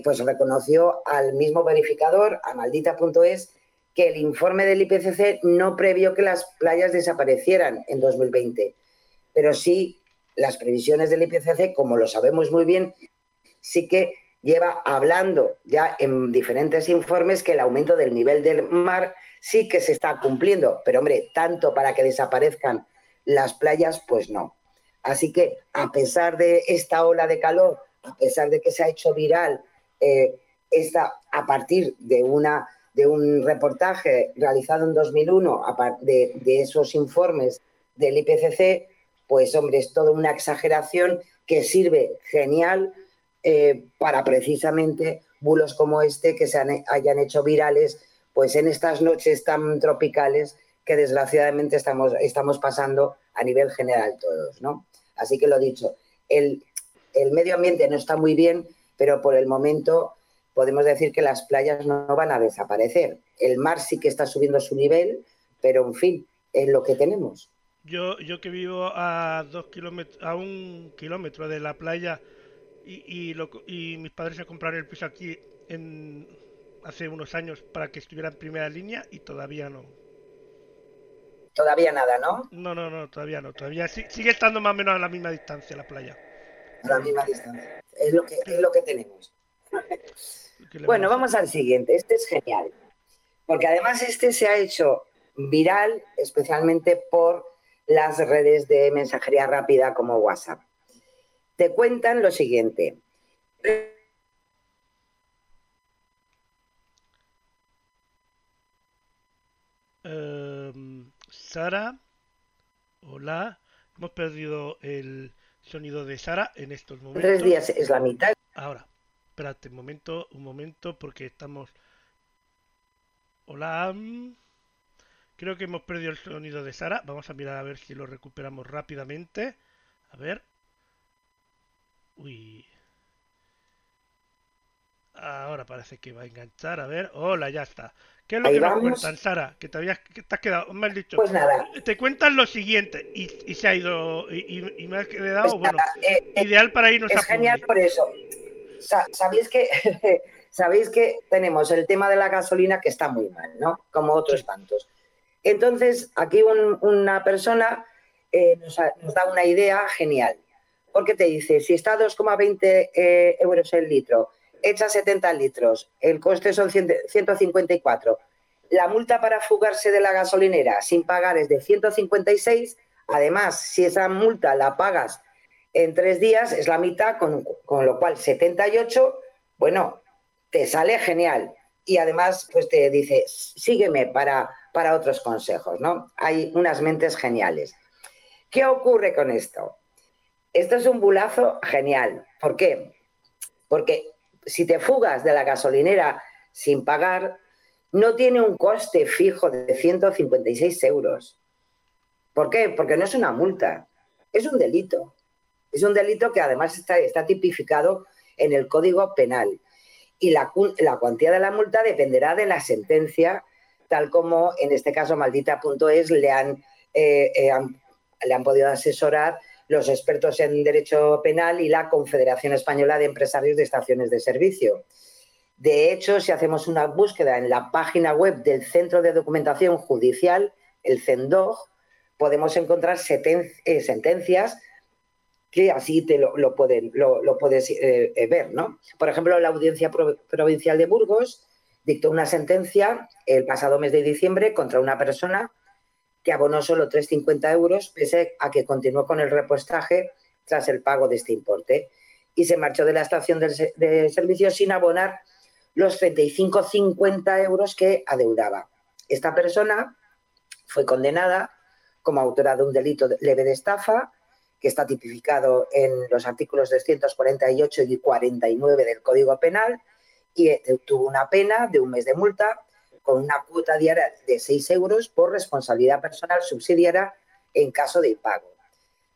pues reconoció al mismo verificador, a maldita.es, que el informe del IPCC no previó que las playas desaparecieran en 2020, pero sí las previsiones del IPCC, como lo sabemos muy bien, sí que lleva hablando ya en diferentes informes que el aumento del nivel del mar sí que se está cumpliendo, pero hombre, tanto para que desaparezcan las playas, pues no. Así que a pesar de esta ola de calor, a pesar de que se ha hecho viral eh, esta, a partir de, una, de un reportaje realizado en 2001 de, de esos informes del IPCC, pues hombre, es toda una exageración que sirve genial eh, para precisamente bulos como este que se hayan hecho virales pues en estas noches tan tropicales que desgraciadamente estamos, estamos pasando a nivel general todos, ¿no? Así que lo dicho, el, el medio ambiente no está muy bien, pero por el momento podemos decir que las playas no van a desaparecer. El mar sí que está subiendo su nivel, pero en fin, es lo que tenemos. Yo, yo que vivo a dos kilómetros, a un kilómetro de la playa y, y, mis padres se compraron el piso aquí en, hace unos años para que estuviera en primera línea y todavía no. Todavía nada, ¿no? No, no, no, todavía no. Todavía sigue estando más o menos a la misma distancia la playa. a la misma distancia. Es lo que, es lo que tenemos. ¿Qué le Bueno, vamos al siguiente. Este es genial. Porque además este se ha hecho viral especialmente por las redes de mensajería rápida como WhatsApp. Te cuentan lo siguiente. Em, Sara, hola. Hemos perdido el sonido de Sara en estos En momentos. tres días es la mitad. Ahora, espérate un momento, un momento, porque estamos. Hola. Creo que hemos perdido el sonido de Sara. Vamos a mirar a ver si lo recuperamos rápidamente. A ver. Uy. Ahora parece que va a enganchar. A ver. Hola, ya está. ¿Qué es lo Ahí que nos vamos. cuentan, Sara? Que te habías, que te has quedado, me has dicho. Pues nada. Te cuentan lo siguiente y, y se ha ido y, me ha quedado, pues bueno, eh, eh, ideal para irnos a es genial Publi. por eso. Sa- Sabéis que, [laughs] sabéis que tenemos el tema de la gasolina que está muy mal, ¿no? Como otros tantos. Entonces, aquí un- una persona eh, nos, nos da una idea genial. Porque te dice, si está a 2,20 eh, euros el litro, echa 70 litros, el coste son 100 154. La multa para fugarse de la gasolinera sin pagar es de 156. Además, si esa multa la pagas en tres días, es la mitad, con, con lo cual 78, bueno, te sale genial. Y además, pues te dice, sígueme para, para otros consejos, ¿no? Hay unas mentes geniales. ¿Qué ocurre con esto? Esto es un bulazo genial. ¿Por qué? Porque si te fugas de la gasolinera sin pagar, no tiene un coste fijo de 156 euros. ¿Por qué? Porque no es una multa, es un delito. Es un delito que además está, tipificado en el Código Penal. Y la, cu- la cuantía de la multa dependerá de la sentencia, tal como en este caso maldita.es le eh, eh, han- le han podido asesorar los expertos en derecho penal y la Confederación Española de Empresarios de Estaciones de Servicio. De hecho, si hacemos una búsqueda en la página web del Centro de Documentación Judicial, el CENDOG, podemos encontrar eh, sentencias que así te lo, pueden, lo, puedes eh, eh, ver, ¿no? Por ejemplo, la Audiencia Pro- Provincial de Burgos dictó una sentencia el pasado mes de diciembre contra una persona que abonó solo 3,50 euros, pese a que continuó con el repostaje tras el pago de este importe y se marchó de la estación de, se- de servicio sin abonar los 35,50 euros que adeudaba. Esta persona fue condenada como autora de un delito de- leve de estafa, que está tipificado en los artículos 248 y 49 del Código Penal, y eh, tuvo una pena de un mes de multa con una cuota diaria de 6 euros por responsabilidad personal subsidiaria en caso de impago.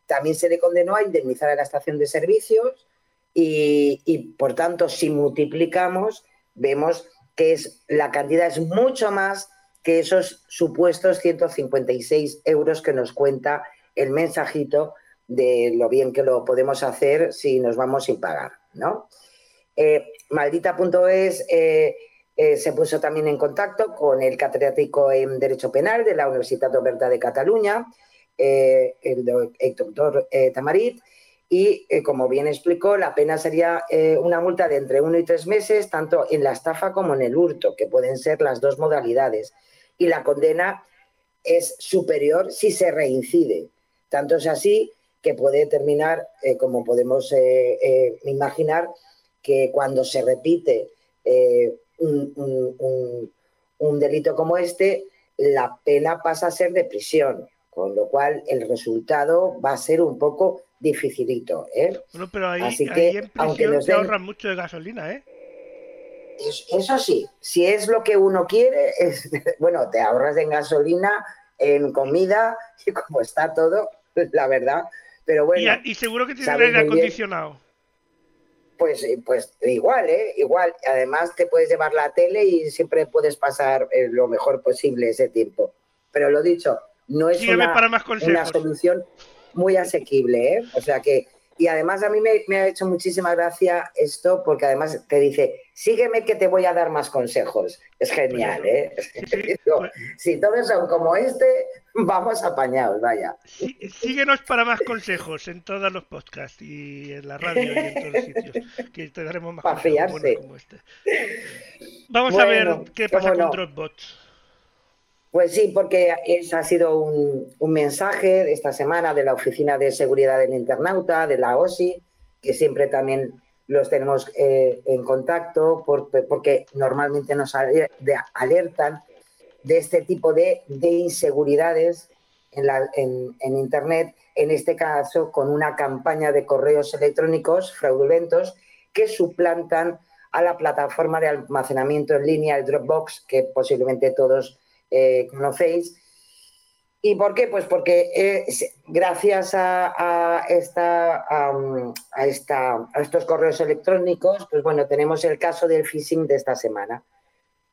También se le condenó a indemnizar a la estación de servicios y, por tanto, si multiplicamos, vemos que es, la cantidad es mucho más que esos supuestos 156 euros que nos cuenta el mensajito de lo bien que lo podemos hacer si nos vamos sin pagar, ¿no? Eh, Maldita.es eh, eh, se puso también en contacto con el catedrático en Derecho Penal de la Universitat Oberta de Cataluña, eh, el, do- el doctor eh, Tamarit, y eh, como bien explicó, la pena sería una multa de entre uno y tres meses, tanto en la estafa como en el hurto, que pueden ser las dos modalidades. Y la condena es superior si se reincide. Tanto es así que puede terminar, como podemos imaginar, que cuando se repite un, un- un- un delito como este, la pena pasa a ser de prisión, con lo cual el resultado va a ser un poco dificilito. ¿eh? Bueno, pero ahí, Así ahí que, en aunque nos te den- ahorran mucho de gasolina, ¿eh? Es- Eso sí, si es lo que uno quiere, es, [laughs] bueno, te ahorras en gasolina, en comida, [laughs] y como está todo, la verdad. Pero bueno, y seguro que tiene aire acondicionado. Pues, eh, pues igual, ¿eh? Igual. Además te puedes llevar la tele y siempre puedes pasar eh, lo mejor posible ese tiempo. Pero lo dicho, no es una, para más una solución muy asequible, ¿eh? O sea que Y además a mí me, me, ha hecho muchísima gracia esto porque además te dice, sígueme que te voy a dar más consejos. Es genial, ¿eh? [laughs] Si todos son como este, vamos apañados, vaya. Sí, síguenos para más consejos en todos los podcasts y en la radio y en todos los sitios, que te daremos más para consejos fiarse. como este. Vamos bueno, a ver qué pasa no. con Dropbox. Pues sí, porque ese ha sido un, un, mensaje esta semana de la Oficina de Seguridad del Internauta, de la OSI, que siempre también los tenemos eh, en contacto por, porque normalmente nos alertan de este tipo de, de inseguridades en, la, en, en, Internet, en este caso con una campaña de correos electrónicos fraudulentos que suplantan a la plataforma de almacenamiento en línea, el Dropbox, que posiblemente todos eh, conocéis. ¿Y por qué? Pues porque gracias a, esta, a, esta, a estos correos electrónicos, pues bueno, tenemos el caso del phishing de esta semana.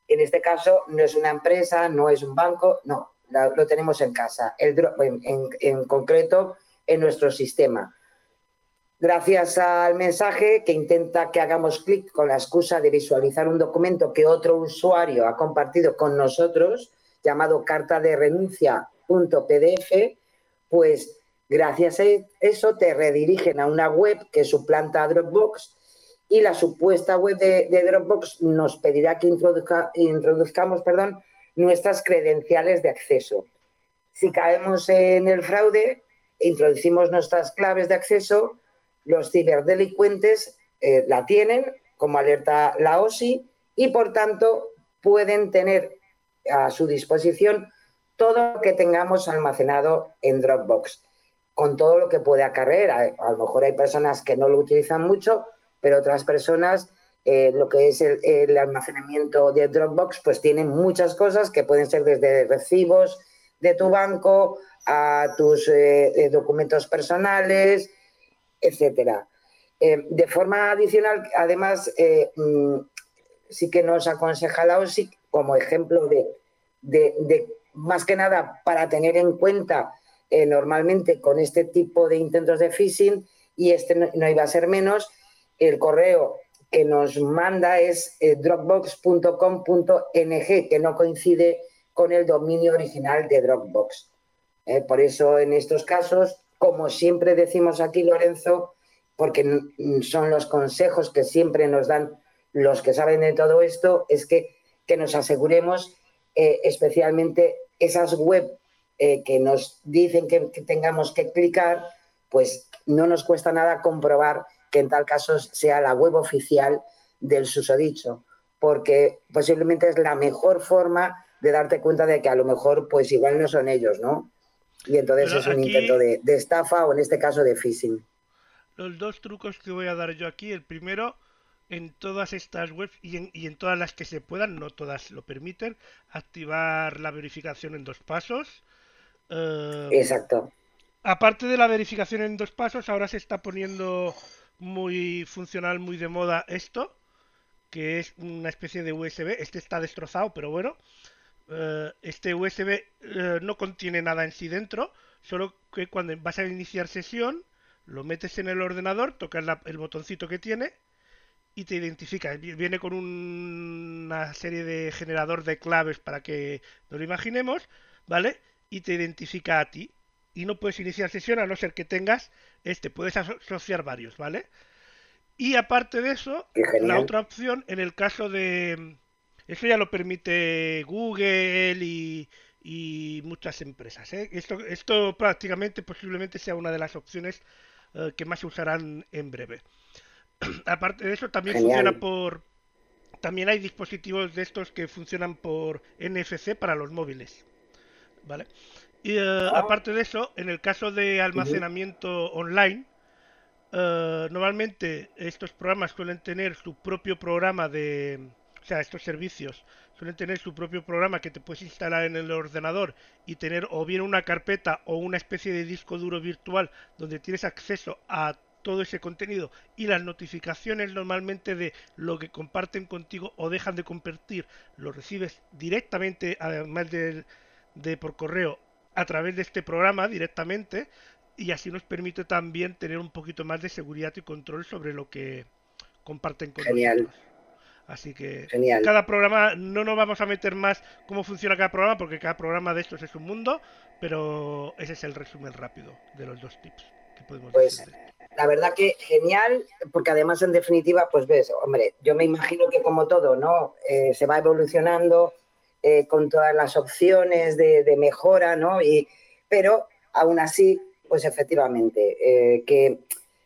En este caso no es una empresa, no es un banco, no, lo, tenemos en casa, el, en concreto en nuestro sistema. Gracias al mensaje que intenta que hagamos clic con la excusa de visualizar un documento que otro usuario ha compartido con nosotros, llamado carta de renuncia.pdf, pues gracias a eso te redirigen a una web que suplanta a Dropbox y la supuesta web de, Dropbox nos pedirá que introduzca, introduzcamos perdón, nuestras credenciales de acceso. Si caemos en el fraude, introducimos nuestras claves de acceso, los ciberdelincuentes eh, la tienen, como alerta la OSI, y por tanto pueden tener a su disposición todo lo que tengamos almacenado en Dropbox, con todo lo que puede acarrear. A, lo mejor hay personas que no lo utilizan mucho, pero otras personas, eh, lo que es el, almacenamiento de Dropbox, pues tienen muchas cosas que pueden ser desde recibos de tu banco a tus eh, documentos personales, etcétera. Eh, de forma adicional, además, mmm, sí que nos aconseja la OSI como ejemplo de, de, de más que nada para tener en cuenta eh, normalmente con este tipo de intentos de phishing, y este no, no, iba a ser menos, el correo que nos manda es eh, dropbox.com.ng, que no coincide con el dominio original de Dropbox. Eh, por eso, en estos casos, como siempre decimos aquí, Lorenzo, porque son los consejos que siempre nos dan los que saben de todo esto, es que, que nos aseguremos eh, especialmente esas web eh, que nos dicen que, que, tengamos que clicar, pues no nos cuesta nada comprobar que en tal caso sea la web oficial del susodicho, porque posiblemente es la mejor forma de darte cuenta de que a lo mejor pues igual no son ellos, ¿no? Y entonces Pero es un aquí... intento de, de estafa o en este caso de phishing. Los dos trucos que voy a dar yo aquí, el primero, en todas estas webs y en, y en, todas las que se puedan, no todas lo permiten, activar la verificación en dos pasos. Uh, Exacto. Aparte de la verificación en dos pasos, ahora se está poniendo muy funcional, muy de moda esto, que es una especie de USB. Este está destrozado, pero bueno. Uh, este USB uh, no contiene nada en sí dentro, solo que cuando vas a iniciar sesión, lo metes en el ordenador, tocas la, el botoncito que tiene y te identifica. Viene con un, una serie de generador de claves para que nos lo imaginemos, ¿vale? Y te identifica a ti. Y no puedes iniciar sesión a no ser que tengas este. Puedes asociar varios, ¿vale? Y aparte de eso, la otra opción, en el caso de... Eso ya lo permite Google y, y muchas empresas. ¿eh? Esto, esto prácticamente, posiblemente sea una de las opciones eh, que más se usarán en breve. Aparte de eso, también Genial. funciona por. También hay dispositivos de estos que funcionan por NFC para los móviles. ¿Vale? Y uh, oh. aparte de eso, en el caso de almacenamiento uh -huh. online, uh, normalmente estos programas suelen tener su propio programa de. O sea, estos servicios suelen tener su propio programa que te puedes instalar en el ordenador y tener o bien una carpeta o una especie de disco duro virtual donde tienes acceso a todo ese contenido y las notificaciones normalmente de lo que comparten contigo o dejan de compartir lo recibes directamente además de, de por correo a través de este programa directamente y así nos permite también tener un poquito más de seguridad y control sobre lo que comparten con Genial. nosotros. Así que Genial. cada programa, no nos vamos a meter más cómo funciona cada programa, porque cada programa de estos es un mundo, pero ese es el resumen rápido de los dos tips que podemos Pues, decir. La verdad que genial, porque además en definitiva, pues ves, hombre, yo me imagino que como todo, ¿no? Eh, se va evolucionando eh, con todas las opciones de, de mejora, ¿no? Y, pero aún así, pues efectivamente, eh, que,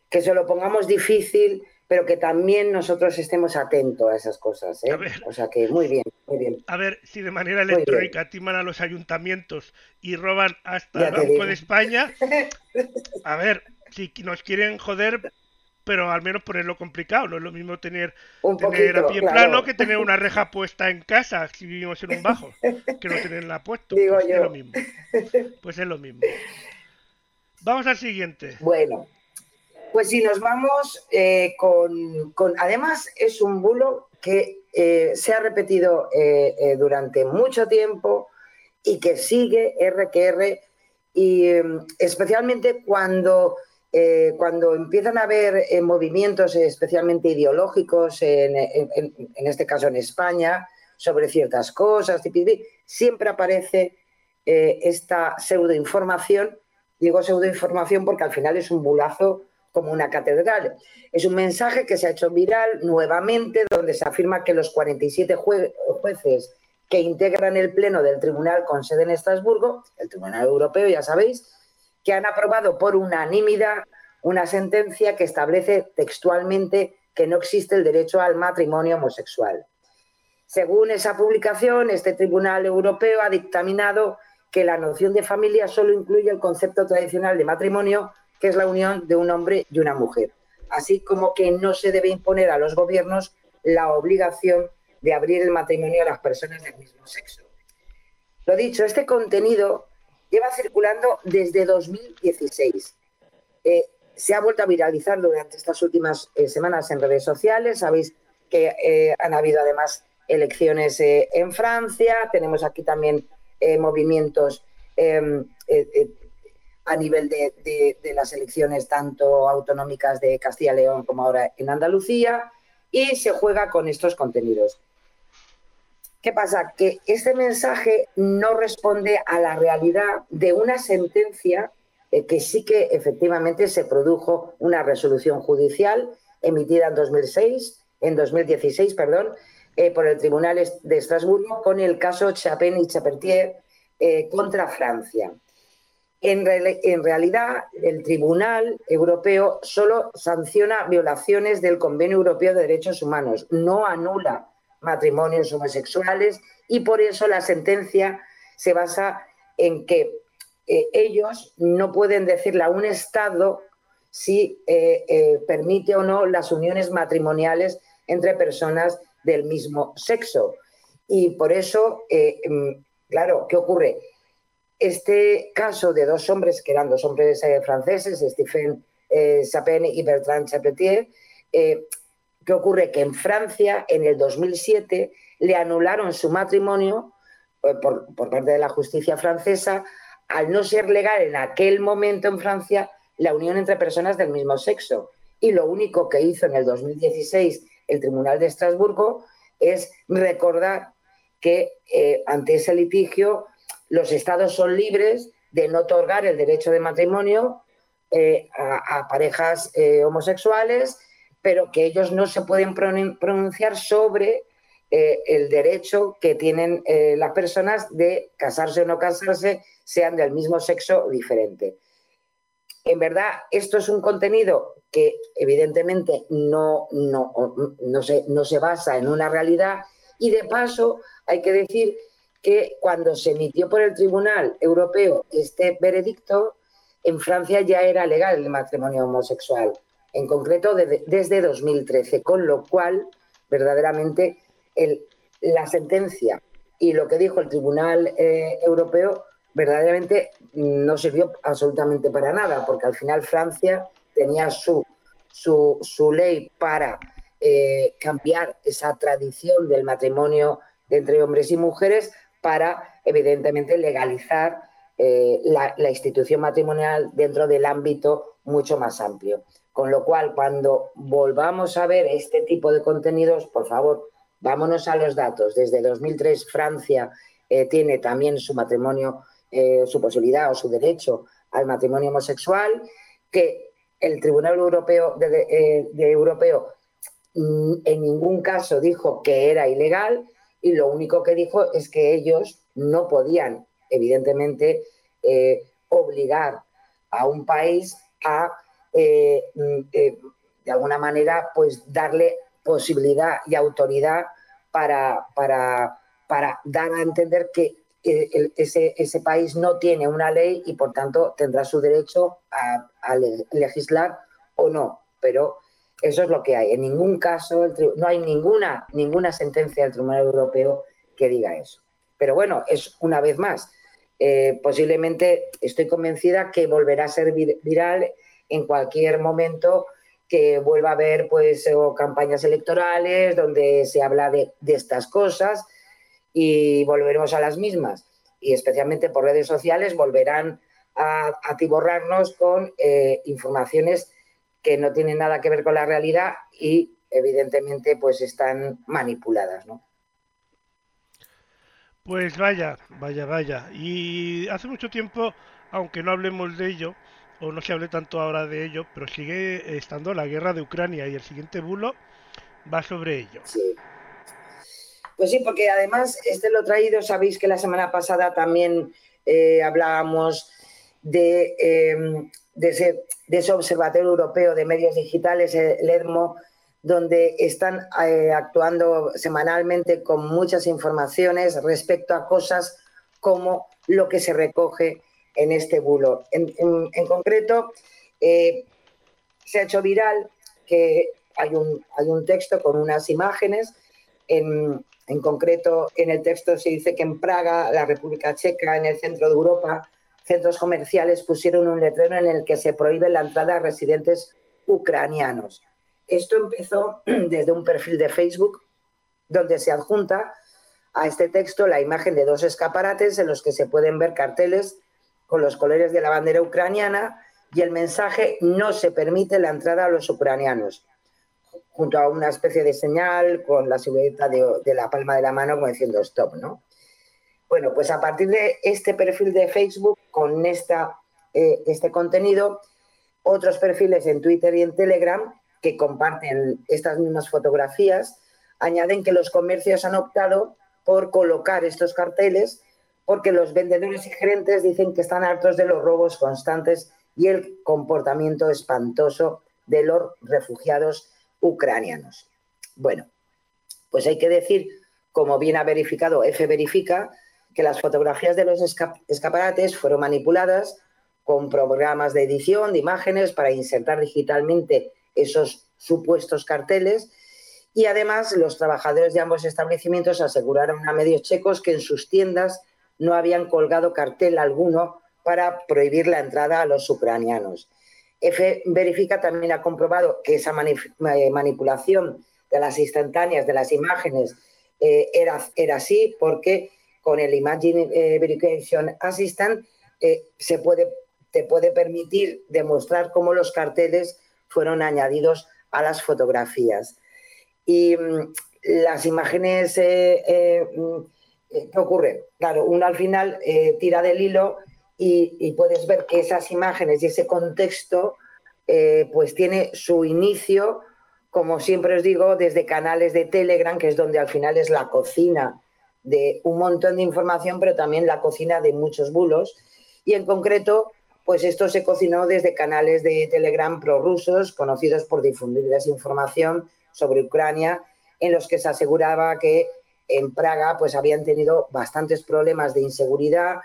que se lo pongamos difícil, pero que también nosotros estemos atentos a esas cosas, ¿eh? A ver. O sea que muy bien, muy bien. A ver, si de manera electrónica timan a los ayuntamientos y roban hasta el Banco digo. de España, [laughs] a ver, si nos quieren joder, pero al menos ponerlo complicado, no es lo mismo tener, Un tener a poquito, pie claro. plano que tener una reja puesta en casa si vivimos en un bajo, que no tenerla puesto. Digo Pues es yo. lo mismo. Pues es lo mismo. Vamos al siguiente. Bueno, pues si nos vamos eh, con, con- Además, es un bulo que eh, se ha repetido eh, eh, durante mucho tiempo y que sigue R que R, y eh, especialmente cuando, eh, cuando empiezan a haber eh, movimientos eh, especialmente ideológicos, en, en- este caso en España, sobre ciertas cosas, siempre aparece esta pseudoinformación Digo pseudoinformación porque al final es un bulazo como una catedral. Es un mensaje que se ha hecho viral nuevamente, donde se afirma que los 47 jue- jueces que integran el Pleno del Tribunal con sede en Estrasburgo, el Tribunal Europeo, ya sabéis, que han aprobado por unanimidad una sentencia que establece textualmente que no existe el derecho al matrimonio homosexual. Según esa publicación, este Tribunal Europeo ha dictaminado que la noción de familia solo incluye el concepto tradicional de matrimonio, que es la unión de un hombre y una mujer, así como que no se debe imponer a los gobiernos la obligación de abrir el matrimonio a las personas del mismo sexo. Lo dicho, este contenido lleva circulando desde 2016. Eh, se ha vuelto a viralizar durante estas últimas eh, semanas en redes sociales. Sabéis que eh, han habido además elecciones eh, en Francia. Tenemos aquí también movimientos a nivel de, de- de las elecciones tanto autonómicas de Castilla y León como ahora en Andalucía. Y se juega con estos contenidos. ¿Qué pasa? Que este mensaje no responde a la realidad de una sentencia eh, que sí que efectivamente se produjo una resolución judicial emitida en 2006, en 2016, perdón, eh, por el Tribunal de Estrasburgo con el caso Chapin y Chapertier eh, contra Francia. En, en realidad, el Tribunal Europeo solo sanciona violaciones del Convenio Europeo de Derechos Humanos, no anula matrimonios homosexuales y por eso la sentencia se basa en que eh, ellos no pueden decirle a un Estado si eh, eh, permite o no las uniones matrimoniales entre personas del mismo sexo. Y por eso, mm, claro, ¿qué ocurre? Este caso de dos hombres, que eran dos hombres franceses, Stephen Chapin y Bertrand Chapertier, eh, ¿qué ocurre? Que en Francia, en el 2007, le anularon su matrimonio eh, por, parte de la justicia francesa, al no ser legal en aquel momento en Francia la unión entre personas del mismo sexo. Y lo único que hizo en el 2016 el Tribunal de Estrasburgo es recordar que eh, ante ese litigio los estados son libres de no otorgar el derecho de matrimonio eh, a, parejas homosexuales, pero que ellos no se pueden pronun- pronunciar sobre eh, el derecho que tienen eh, las personas de casarse o no casarse, sean del mismo sexo o diferente. En verdad, esto es un contenido que evidentemente no, no, no, se, no se basa en una realidad y de paso hay que decir que cuando se emitió por el Tribunal Europeo este veredicto, en Francia ya era legal el matrimonio homosexual, en concreto de- desde 2013, con lo cual verdaderamente la sentencia y lo que dijo el Tribunal eh, Europeo verdaderamente no sirvió absolutamente para nada, porque al final Francia tenía su, su, ley para eh, cambiar esa tradición del matrimonio entre hombres y mujeres para, evidentemente, legalizar eh, la institución matrimonial dentro del ámbito mucho más amplio. Con lo cual, cuando volvamos a ver este tipo de contenidos, por favor, vámonos a los datos. Desde 2003 Francia eh, tiene también su matrimonio, eh, su posibilidad o su derecho al matrimonio homosexual, que el Tribunal Europeo, de, eh, Europeo mm, en ningún caso dijo que era ilegal y lo único que dijo es que ellos no podían, evidentemente, obligar a un país a, eh, mm, eh, de alguna manera, pues darle posibilidad y autoridad para, para, para dar a entender que ese, ese país no tiene una ley y, por tanto, tendrá su derecho a, a le- legislar o no. Pero eso es lo que hay. En ningún caso, no hay ninguna, ninguna sentencia del Tribunal Europeo que diga eso. Pero bueno, es una vez más. eh, posiblemente estoy convencida que volverá a ser vir- viral en cualquier momento que vuelva a haber pues campañas electorales donde se habla de, de estas cosas y volveremos a las mismas. Y especialmente por redes sociales volverán a atiborrarnos con eh, informaciones que no tienen nada que ver con la realidad y evidentemente pues están manipuladas, ¿no? Pues vaya, vaya, vaya. Y hace mucho tiempo, aunque no hablemos de ello, o no se hable tanto ahora de ello, pero sigue estando la guerra de Ucrania y el siguiente bulo va sobre ello. Sí. Pues sí, porque además este lo traído, sabéis que la semana pasada también eh, hablábamos de, eh, de, ese, Observatorio Europeo de Medios Digitales, el EDMO, donde están eh, actuando semanalmente con muchas informaciones respecto a cosas como lo que se recoge en este bulo. En, en- concreto, eh, se ha hecho viral que hay un, hay un texto con unas imágenes. En, en concreto, en el texto se dice que en Praga, la República Checa, en el centro de Europa, centros comerciales pusieron un letrero en el que se prohíbe la entrada a residentes ucranianos. Esto empezó [clears throat] desde un perfil de Facebook donde se adjunta a este texto la imagen de dos escaparates en los que se pueden ver carteles con los colores de la bandera ucraniana y el mensaje no se permite la entrada a los ucranianos, junto a una especie de señal con la silueta de, la palma de la mano como diciendo stop, ¿no? Bueno, pues a partir de este perfil de Facebook, con esta, eh, este contenido, otros perfiles en Twitter y en Telegram que comparten estas mismas fotografías, añaden que los comercios han optado por colocar estos carteles porque los vendedores y gerentes dicen que están hartos de los robos constantes y el comportamiento espantoso de los refugiados ucranianos. Bueno, pues hay que decir, como bien ha verificado F Verifica, que las fotografías de los esca- escaparates fueron manipuladas con programas de edición de imágenes para insertar digitalmente esos supuestos carteles y además los trabajadores de ambos establecimientos aseguraron a medios checos que en sus tiendas no habían colgado cartel alguno para prohibir la entrada a los ucranianos. F Verifica también ha comprobado que esa eh, manipulación de las instantáneas de las imágenes eh, era, era así porque con el Imagine eh, Verification Assistant se puede, te puede permitir demostrar cómo los carteles fueron añadidos a las fotografías. Y mm, las imágenes, eh, eh, ¿qué ocurre? Claro, uno al final eh, tira del hilo y, y puedes ver que esas imágenes y ese contexto eh, pues tiene su inicio, como siempre os digo, desde canales de Telegram, que es donde al final es la cocina de un montón de información, pero también la cocina de muchos bulos. Y en concreto, pues esto se cocinó desde canales de Telegram prorrusos, conocidos por difundir desinformación sobre Ucrania, en los que se aseguraba que en Praga pues habían tenido bastantes problemas de inseguridad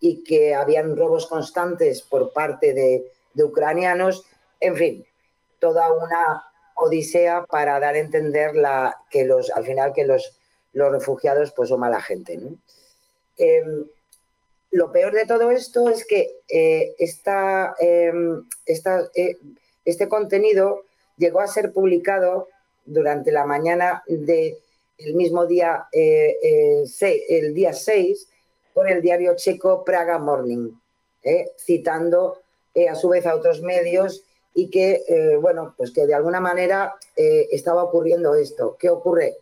y que habían robos constantes por parte de, de ucranianos. En fin, toda una odisea para dar a entender que los, al final que los, los refugiados pues son mala gente. Eh, lo peor de todo esto es que eh, esta, esta, eh, este contenido llegó a ser publicado durante la mañana del mismo día, eh, eh, el día 6, por el diario checo Praga Morning, ¿eh? citando a su vez a otros medios y que, bueno, pues que de alguna manera estaba ocurriendo esto. ¿Qué ocurre?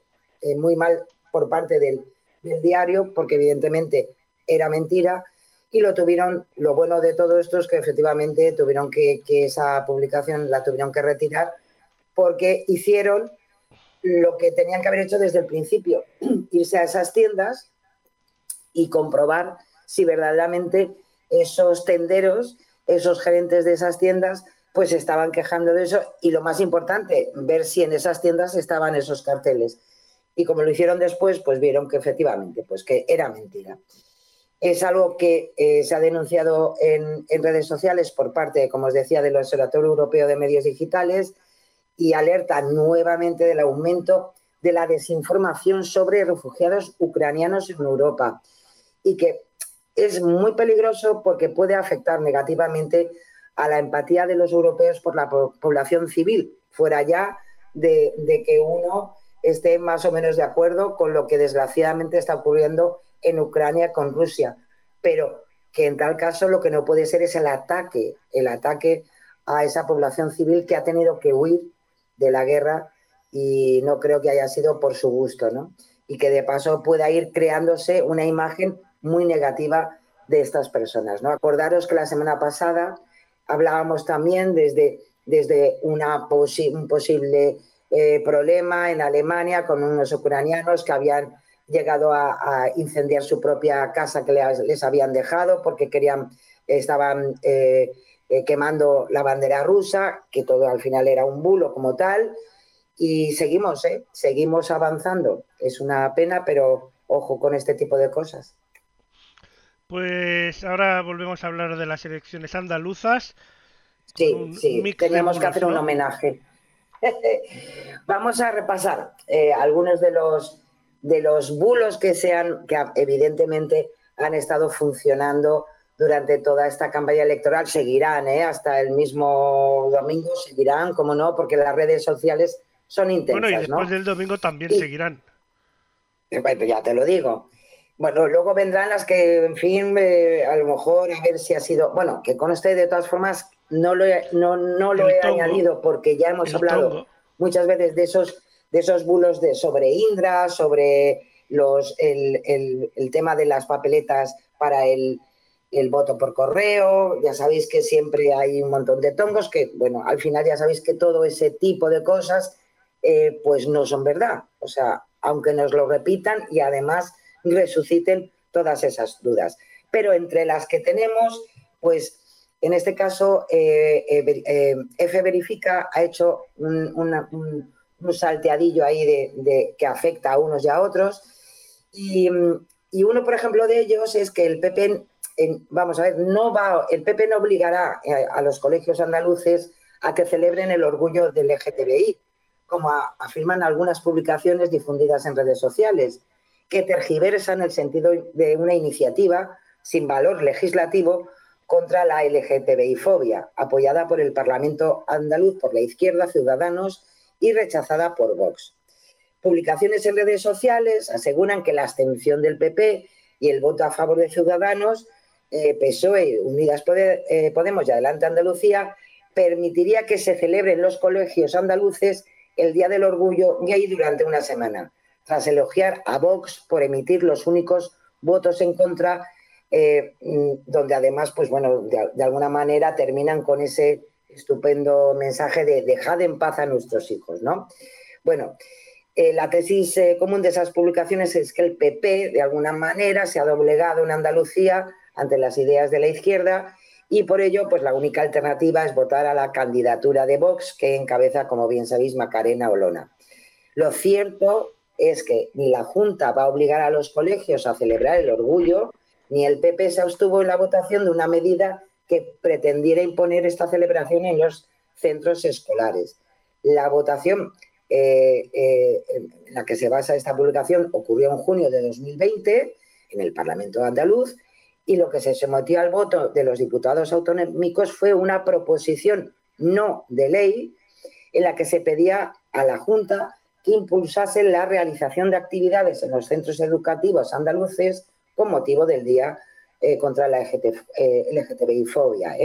muy mal por parte del, del diario, porque evidentemente era mentira, y lo tuvieron, lo bueno de todo esto es que efectivamente tuvieron que, que esa publicación la tuvieron que retirar porque hicieron lo que tenían que haber hecho desde el principio, [clears throat] irse a esas tiendas y comprobar si verdaderamente esos tenderos, esos gerentes de esas tiendas, pues estaban quejando de eso y lo más importante, ver si en esas tiendas estaban esos carteles. Y como lo hicieron después, pues vieron que efectivamente, pues que era mentira. Es algo que eh, se ha denunciado en, en, redes sociales por parte, como os decía, del Observatorio Europeo de Medios Digitales y alerta nuevamente del aumento de la desinformación sobre refugiados ucranianos en Europa. Y que es muy peligroso porque puede afectar negativamente a la empatía de los europeos por la población civil, fuera ya de, que uno esté más o menos de acuerdo con lo que desgraciadamente está ocurriendo en Ucrania con Rusia, pero que en tal caso lo que no puede ser es el ataque, el ataque a esa población civil que ha tenido que huir de la guerra y no creo que haya sido por su gusto, ¿no? Y que de paso pueda ir creándose una imagen muy negativa de estas personas. ¿no? Acordaros que la semana pasada hablábamos también desde, desde un posible eh, problema en Alemania con unos ucranianos que habían llegado a, incendiar su propia casa que les, les, habían dejado porque querían, estaban eh, eh, quemando la bandera rusa, que todo al final era un bulo como tal. Y seguimos, ¿eh? seguimos avanzando. Es una pena, pero ojo con este tipo de cosas. Pues ahora volvemos a hablar de las elecciones andaluzas. Sí, un, sí, un teníamos que hacer un homenaje. [laughs] Vamos a repasar eh, algunos de los, de los bulos que, sean, que evidentemente han estado funcionando durante toda esta campaña electoral. Seguirán, ¿eh? hasta el mismo domingo, seguirán, como no, porque las redes sociales son intensas. Bueno, y después ¿no? del domingo también y, seguirán. Ya te lo digo. Bueno, luego vendrán las que, en fin, eh, a lo mejor a ver si ha sido. Bueno, que conste de todas formas, no lo he, no, no lo he tongo, añadido porque ya hemos hablado tongo. muchas veces de esos, de esos bulos de, sobre Indra, sobre los, el, el, el tema de las papeletas para el, el voto por correo. Ya sabéis que siempre hay un montón de tongos que, bueno, al final ya sabéis que todo ese tipo de cosas, eh, pues no son verdad. O sea, aunque nos lo repitan y además resuciten todas esas dudas. Pero entre las que tenemos, pues en este caso, eh, eh, F Verifica ha hecho un, un, salteadillo ahí de, de, que afecta a unos y a otros. Y, y, uno, por ejemplo, de ellos es que el PP, vamos a ver, no va, el PP no obligará a, a, los colegios andaluces a que celebren el orgullo del LGTBI, como afirman algunas publicaciones difundidas en redes sociales que tergiversan el sentido de una iniciativa sin valor legislativo contra la LGTBI-fobia, apoyada por el Parlamento andaluz, por la izquierda, Ciudadanos y rechazada por Vox. Publicaciones en redes sociales aseguran que la abstención del PP y el voto a favor de Ciudadanos, eh, PSOE, Unidas eh, Podemos y Adelante Andalucía, permitiría que se celebren los colegios andaluces el Día del Orgullo gay durante una semana tras elogiar a Vox por emitir los únicos votos en contra, eh, donde además, pues bueno, de, alguna manera terminan con ese estupendo mensaje de dejad en paz a nuestros hijos, ¿no? Bueno, la tesis común de esas publicaciones es que el PP, de alguna manera, se ha doblegado en Andalucía ante las ideas de la izquierda y por ello, pues la única alternativa es votar a la candidatura de Vox, que encabeza, como bien sabéis, Macarena Olona. Lo cierto es que ni la Junta va a obligar a los colegios a celebrar el orgullo, ni el PP se abstuvo en la votación de una medida que pretendiera imponer esta celebración en los centros escolares. La votación eh, eh, en la que se basa esta publicación ocurrió en junio de 2020 en el Parlamento andaluz y lo que se sometió al voto de los diputados autonómicos fue una proposición no de ley en la que se pedía a la Junta que impulsase la realización de actividades en los centros educativos andaluces con motivo del Día eh, contra la LGTBI-fobia,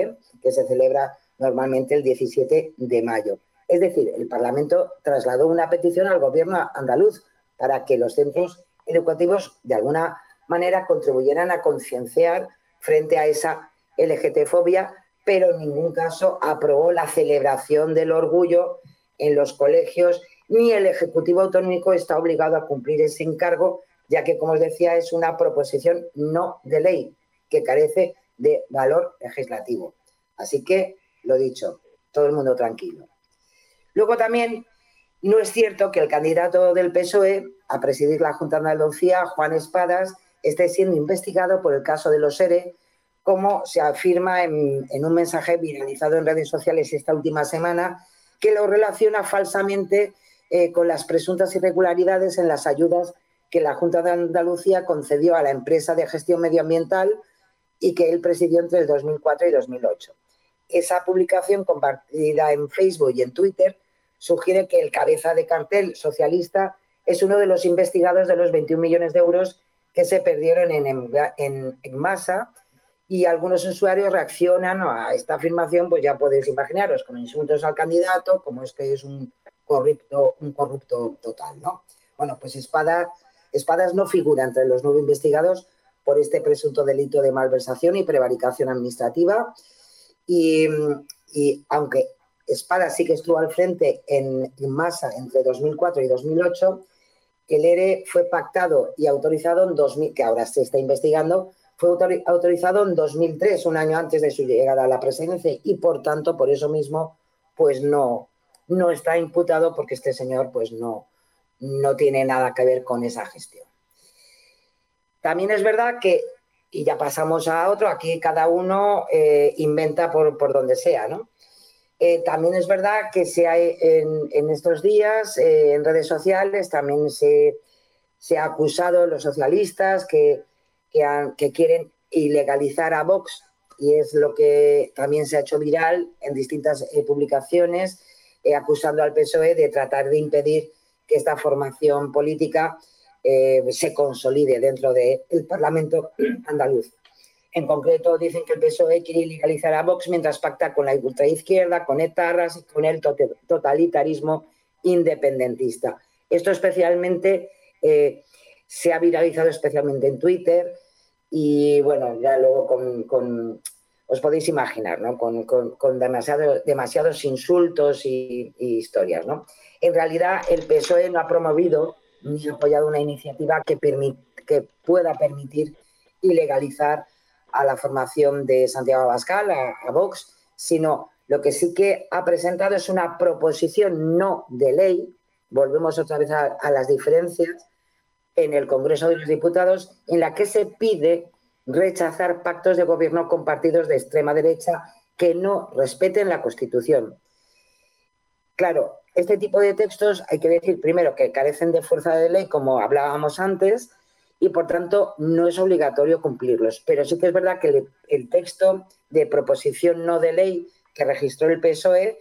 que se celebra normalmente el 17 de mayo. Es decir, el Parlamento trasladó una petición al gobierno andaluz para que los centros educativos de alguna manera contribuyeran a concienciar frente a esa LGT-fobia, pero en ningún caso aprobó la celebración del orgullo en los colegios, ni el Ejecutivo Autonómico está obligado a cumplir ese encargo, ya que, como os decía, es una proposición no de ley que carece de valor legislativo. Así que, lo dicho, todo el mundo tranquilo. Luego también no es cierto que el candidato del PSOE a presidir la Junta de Andalucía, Juan Espadas, esté siendo investigado por el caso de los ERE, como se afirma en, un mensaje viralizado en redes sociales esta última semana, que lo relaciona falsamente eh, con las presuntas irregularidades en las ayudas que la Junta de Andalucía concedió a la empresa de gestión medioambiental y que él presidió entre el 2004 y 2008. Esa publicación compartida en Facebook y en Twitter sugiere que el cabeza de cartel socialista es uno de los investigados de los 21 millones de euros que se perdieron en, masa y algunos usuarios reaccionan a esta afirmación, pues ya podéis imaginaros, con insultos al candidato, como es que es un corrupto, un corrupto total, ¿no? Bueno, pues Espada, Espadas no figura entre los nueve investigados por este presunto delito de malversación y prevaricación administrativa. Y, y aunque Espada sí que estuvo al frente en, masa entre 2004 y 2008. El ERE fue pactado y autorizado en 2000, que ahora se está investigando, fue autorizado en 2003, un año antes de su llegada a la presidencia, y por tanto, por eso mismo, pues no, no está imputado porque este señor pues no, no tiene nada que ver con esa gestión. También es verdad que, y ya pasamos a otro, aquí cada uno eh, inventa por, por donde sea, ¿no? Eh, también es verdad que se hay en, estos días eh, en redes sociales también se, ha acusado a los socialistas que, que, quieren ilegalizar a Vox y es lo que también se ha hecho viral en distintas eh, publicaciones acusando al PSOE de tratar de impedir que esta formación política se consolide dentro del Parlamento andaluz. En concreto, dicen que el PSOE quiere ilegalizar a Vox mientras pacta con la ultraizquierda, con etarras y con el totalitarismo independentista. Esto especialmente eh, se ha viralizado especialmente en Twitter y bueno, ya luego os podéis imaginar, ¿no? Con, demasiados insultos y, historias, ¿no? En realidad, el PSOE no ha promovido ni apoyado una iniciativa que pueda permitir ilegalizar a la formación de Santiago Abascal, a, Vox, sino lo que sí que ha presentado es una proposición no de ley, volvemos otra vez a, las diferencias, en el Congreso de los Diputados, en la que se pide rechazar pactos de gobierno con partidos de extrema derecha que no respeten la Constitución. Claro, este tipo de textos hay que decir primero que carecen de fuerza de ley, como hablábamos antes, y por tanto no es obligatorio cumplirlos. Pero sí que es verdad que el texto de proposición no de ley que registró el PSOE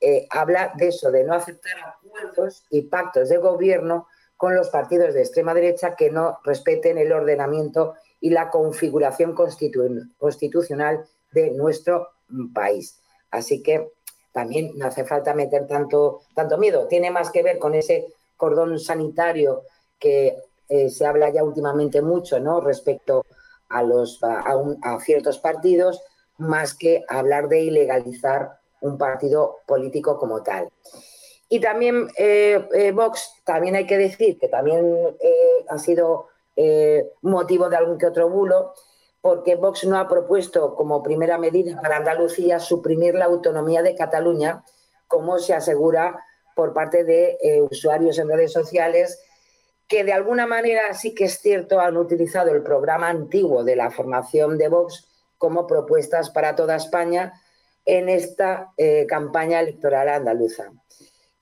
eh, habla de eso, de no aceptar acuerdos y pactos de gobierno con los partidos de extrema derecha que no respeten el ordenamiento y la configuración constitucional de nuestro país. Así que también no hace falta meter tanto, tanto miedo. Tiene más que ver con ese cordón sanitario que eh, se habla ya últimamente mucho ¿no? respecto a, los, a, ciertos partidos, más que hablar de ilegalizar un partido político como tal. Y también eh, eh, Vox, también hay que decir que también ha sido motivo de algún que otro bulo, porque Vox no ha propuesto como primera medida para Andalucía suprimir la autonomía de Cataluña, como se asegura por parte de usuarios en redes sociales que de alguna manera sí que es cierto han utilizado el programa antiguo de la formación de Vox como propuestas para toda España en esta eh, campaña electoral andaluza.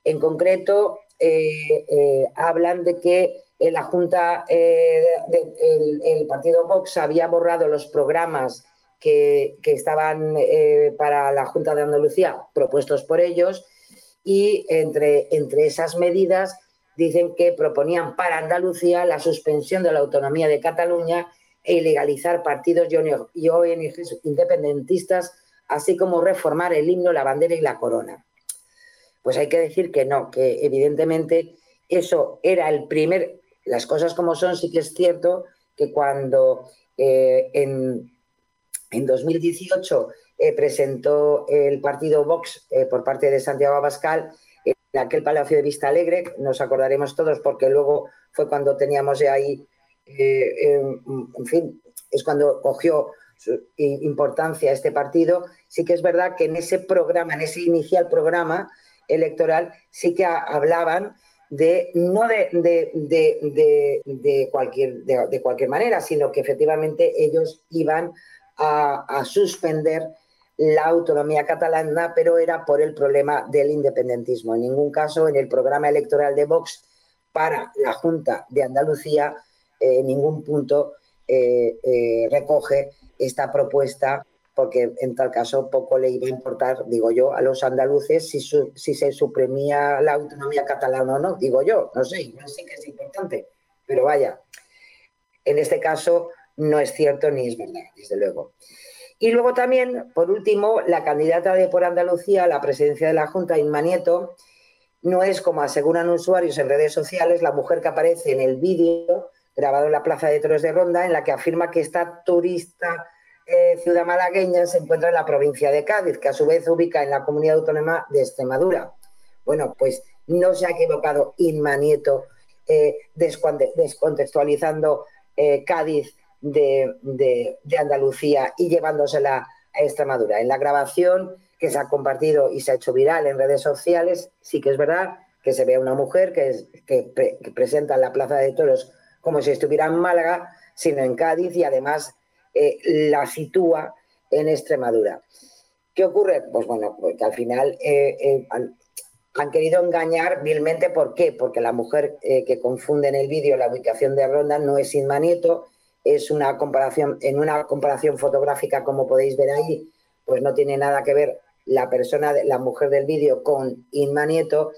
En concreto, eh, eh, hablan de que la Junta, el, partido Vox había borrado los programas que, que estaban para la Junta de Andalucía propuestos por ellos y entre, entre esas medidas dicen que proponían para Andalucía la suspensión de la autonomía de Cataluña e ilegalizar partidos y ONGs independentistas, así como reformar el himno, la bandera y la corona. Pues hay que decir que no, que evidentemente eso era el primer, las cosas como son, sí que es cierto que cuando eh, en, en 2018 eh, presentó el partido Vox eh, por parte de Santiago Abascal en aquel Palacio de Vista Alegre, nos acordaremos todos porque luego fue cuando teníamos ahí, eh, en fin, es cuando cogió importancia este partido, sí que es verdad que en ese programa, en ese inicial programa electoral, sí que hablaban de no de, de, cualquier, de, cualquier manera, sino que efectivamente ellos iban a, suspender la autonomía catalana, pero era por el problema del independentismo. En ningún caso en el programa electoral de Vox para la Junta de Andalucía, en ningún punto eh, eh, recoge esta propuesta, porque en tal caso poco le iba a importar, digo yo, a los andaluces si, si se suprimía la autonomía catalana o no, digo yo, no sé, no sé que es importante, pero vaya, en este caso no es cierto ni es verdad, desde luego. Y luego también, por último, la candidata de por Andalucía a la presidencia de la Junta, Inma Nieto, no es, como aseguran usuarios en redes sociales, la mujer que aparece en el vídeo grabado en la Plaza de Toros de Ronda, en la que afirma que esta turista eh, ciudad malagueña se encuentra en la provincia de Cádiz, que a su vez ubica en la comunidad autónoma de Extremadura. Bueno, pues no se ha equivocado Inma Nieto eh, descontextualizando eh, Cádiz de, Andalucía y llevándosela a Extremadura. En la grabación que se ha compartido y se ha hecho viral en redes sociales, sí que es verdad que se ve a una mujer que, que, presenta en la Plaza de Toros como si estuviera en Málaga, sino en Cádiz y además eh, la sitúa en Extremadura. ¿Qué ocurre? Pues bueno, pues que al final eh, eh, han, querido engañar vilmente. ¿Por qué? Porque la mujer que confunde en el vídeo la ubicación de Ronda no es Inma Nieto, es una comparación, en una comparación fotográfica, como podéis ver ahí, pues no tiene nada que ver la persona, la mujer del vídeo con Inma Nieto,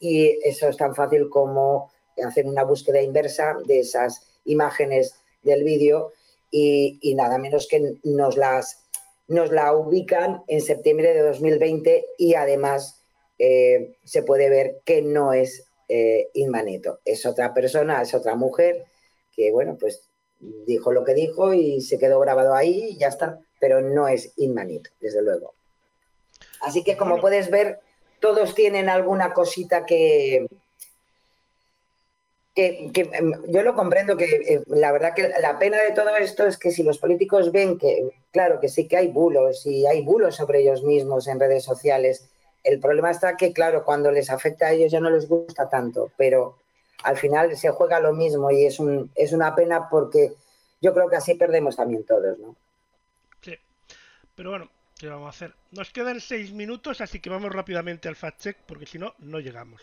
y eso es tan fácil como hacer una búsqueda inversa de esas imágenes del vídeo. Y, nada menos que nos las nos la ubican en septiembre de 2020 y además eh, se puede ver que no es eh, Inma es otra persona, es otra mujer que, bueno, pues dijo lo que dijo y se quedó grabado ahí y ya está, pero no es inmanito, desde luego. Así que como puedes ver, todos tienen alguna cosita que, que, em, yo lo comprendo que eh, la verdad que la pena de todo esto es que si los políticos ven que, claro, que sí que hay bulos y hay bulos sobre ellos mismos en redes sociales, el problema está que, claro, cuando les afecta a ellos ya no les gusta tanto, pero al final se juega lo mismo y es, un, es una pena porque yo creo que así perdemos también todos, ¿no? Sí, pero bueno, ¿qué vamos a hacer? Nos quedan seis minutos, así que vamos rápidamente al fact check porque si no, no llegamos.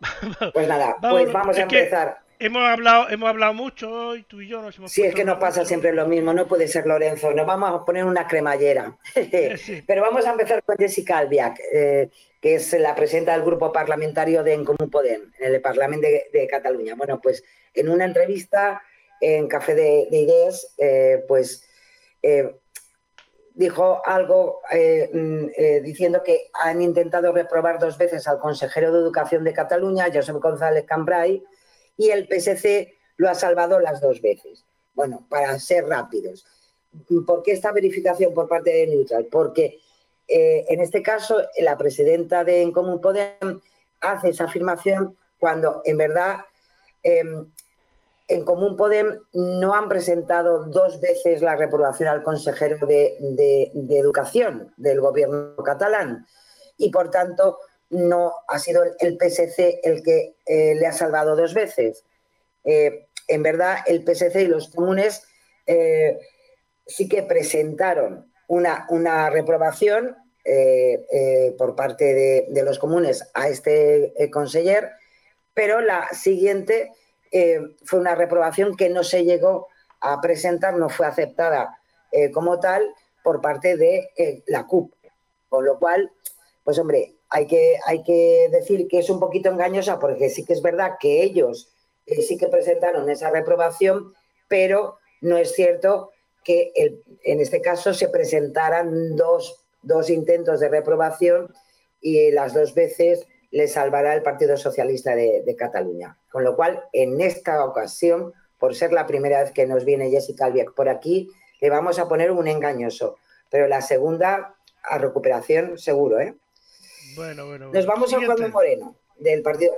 [laughs] Pues nada, pues vamos a empezar. Hemos hablado, hemos hablado mucho hoy, tú y yo nos hemos Sí, es que no pasa siempre lo mismo, no puede ser Lorenzo, nos vamos a poner una cremallera. [laughs] Pero vamos a empezar con Jessica Albiac, eh, que es la presidenta del grupo parlamentario de En Común Podem, en el Parlamento de, Cataluña. Bueno, pues en una entrevista en Café de, Ideas, eh, pues eh, dijo algo mm, diciendo que han intentado reprobar dos veces al consejero de Educación de Cataluña, Josep González Cambrai, y el PSC lo ha salvado las dos veces. Bueno, para ser rápidos. ¿Por qué esta verificación por parte de Neutral? Porque eh, en este caso la presidenta de En Común Podem hace esa afirmación cuando en verdad em, en Común Podem no han presentado dos veces la reprobación al consejero de, Educación del gobierno catalán y por tanto no ha sido el PSC el que eh, le ha salvado dos veces. Eh, en verdad, el PSC y los comunes eh, sí que presentaron una, una reprobación por parte de, los comunes a este conseller, pero la siguiente fue una reprobación que no se llegó a presentar, no fue aceptada como tal por parte de la CUP. Con lo cual, pues hombre, hay que, hay que decir que es un poquito engañosa porque sí que es verdad que ellos eh, sí que presentaron esa reprobación, pero no es cierto que en este caso se presentaran dos, intentos de reprobación y las dos veces le salvará el Partido Socialista de, Cataluña. Con lo cual, en esta ocasión, por ser la primera vez que nos viene Jessica Albiac por aquí, le vamos a poner un engañoso. Pero la segunda, a recuperación seguro, ¿eh? Bueno, bueno. Nos vamos a Juanma Moreno, del partido,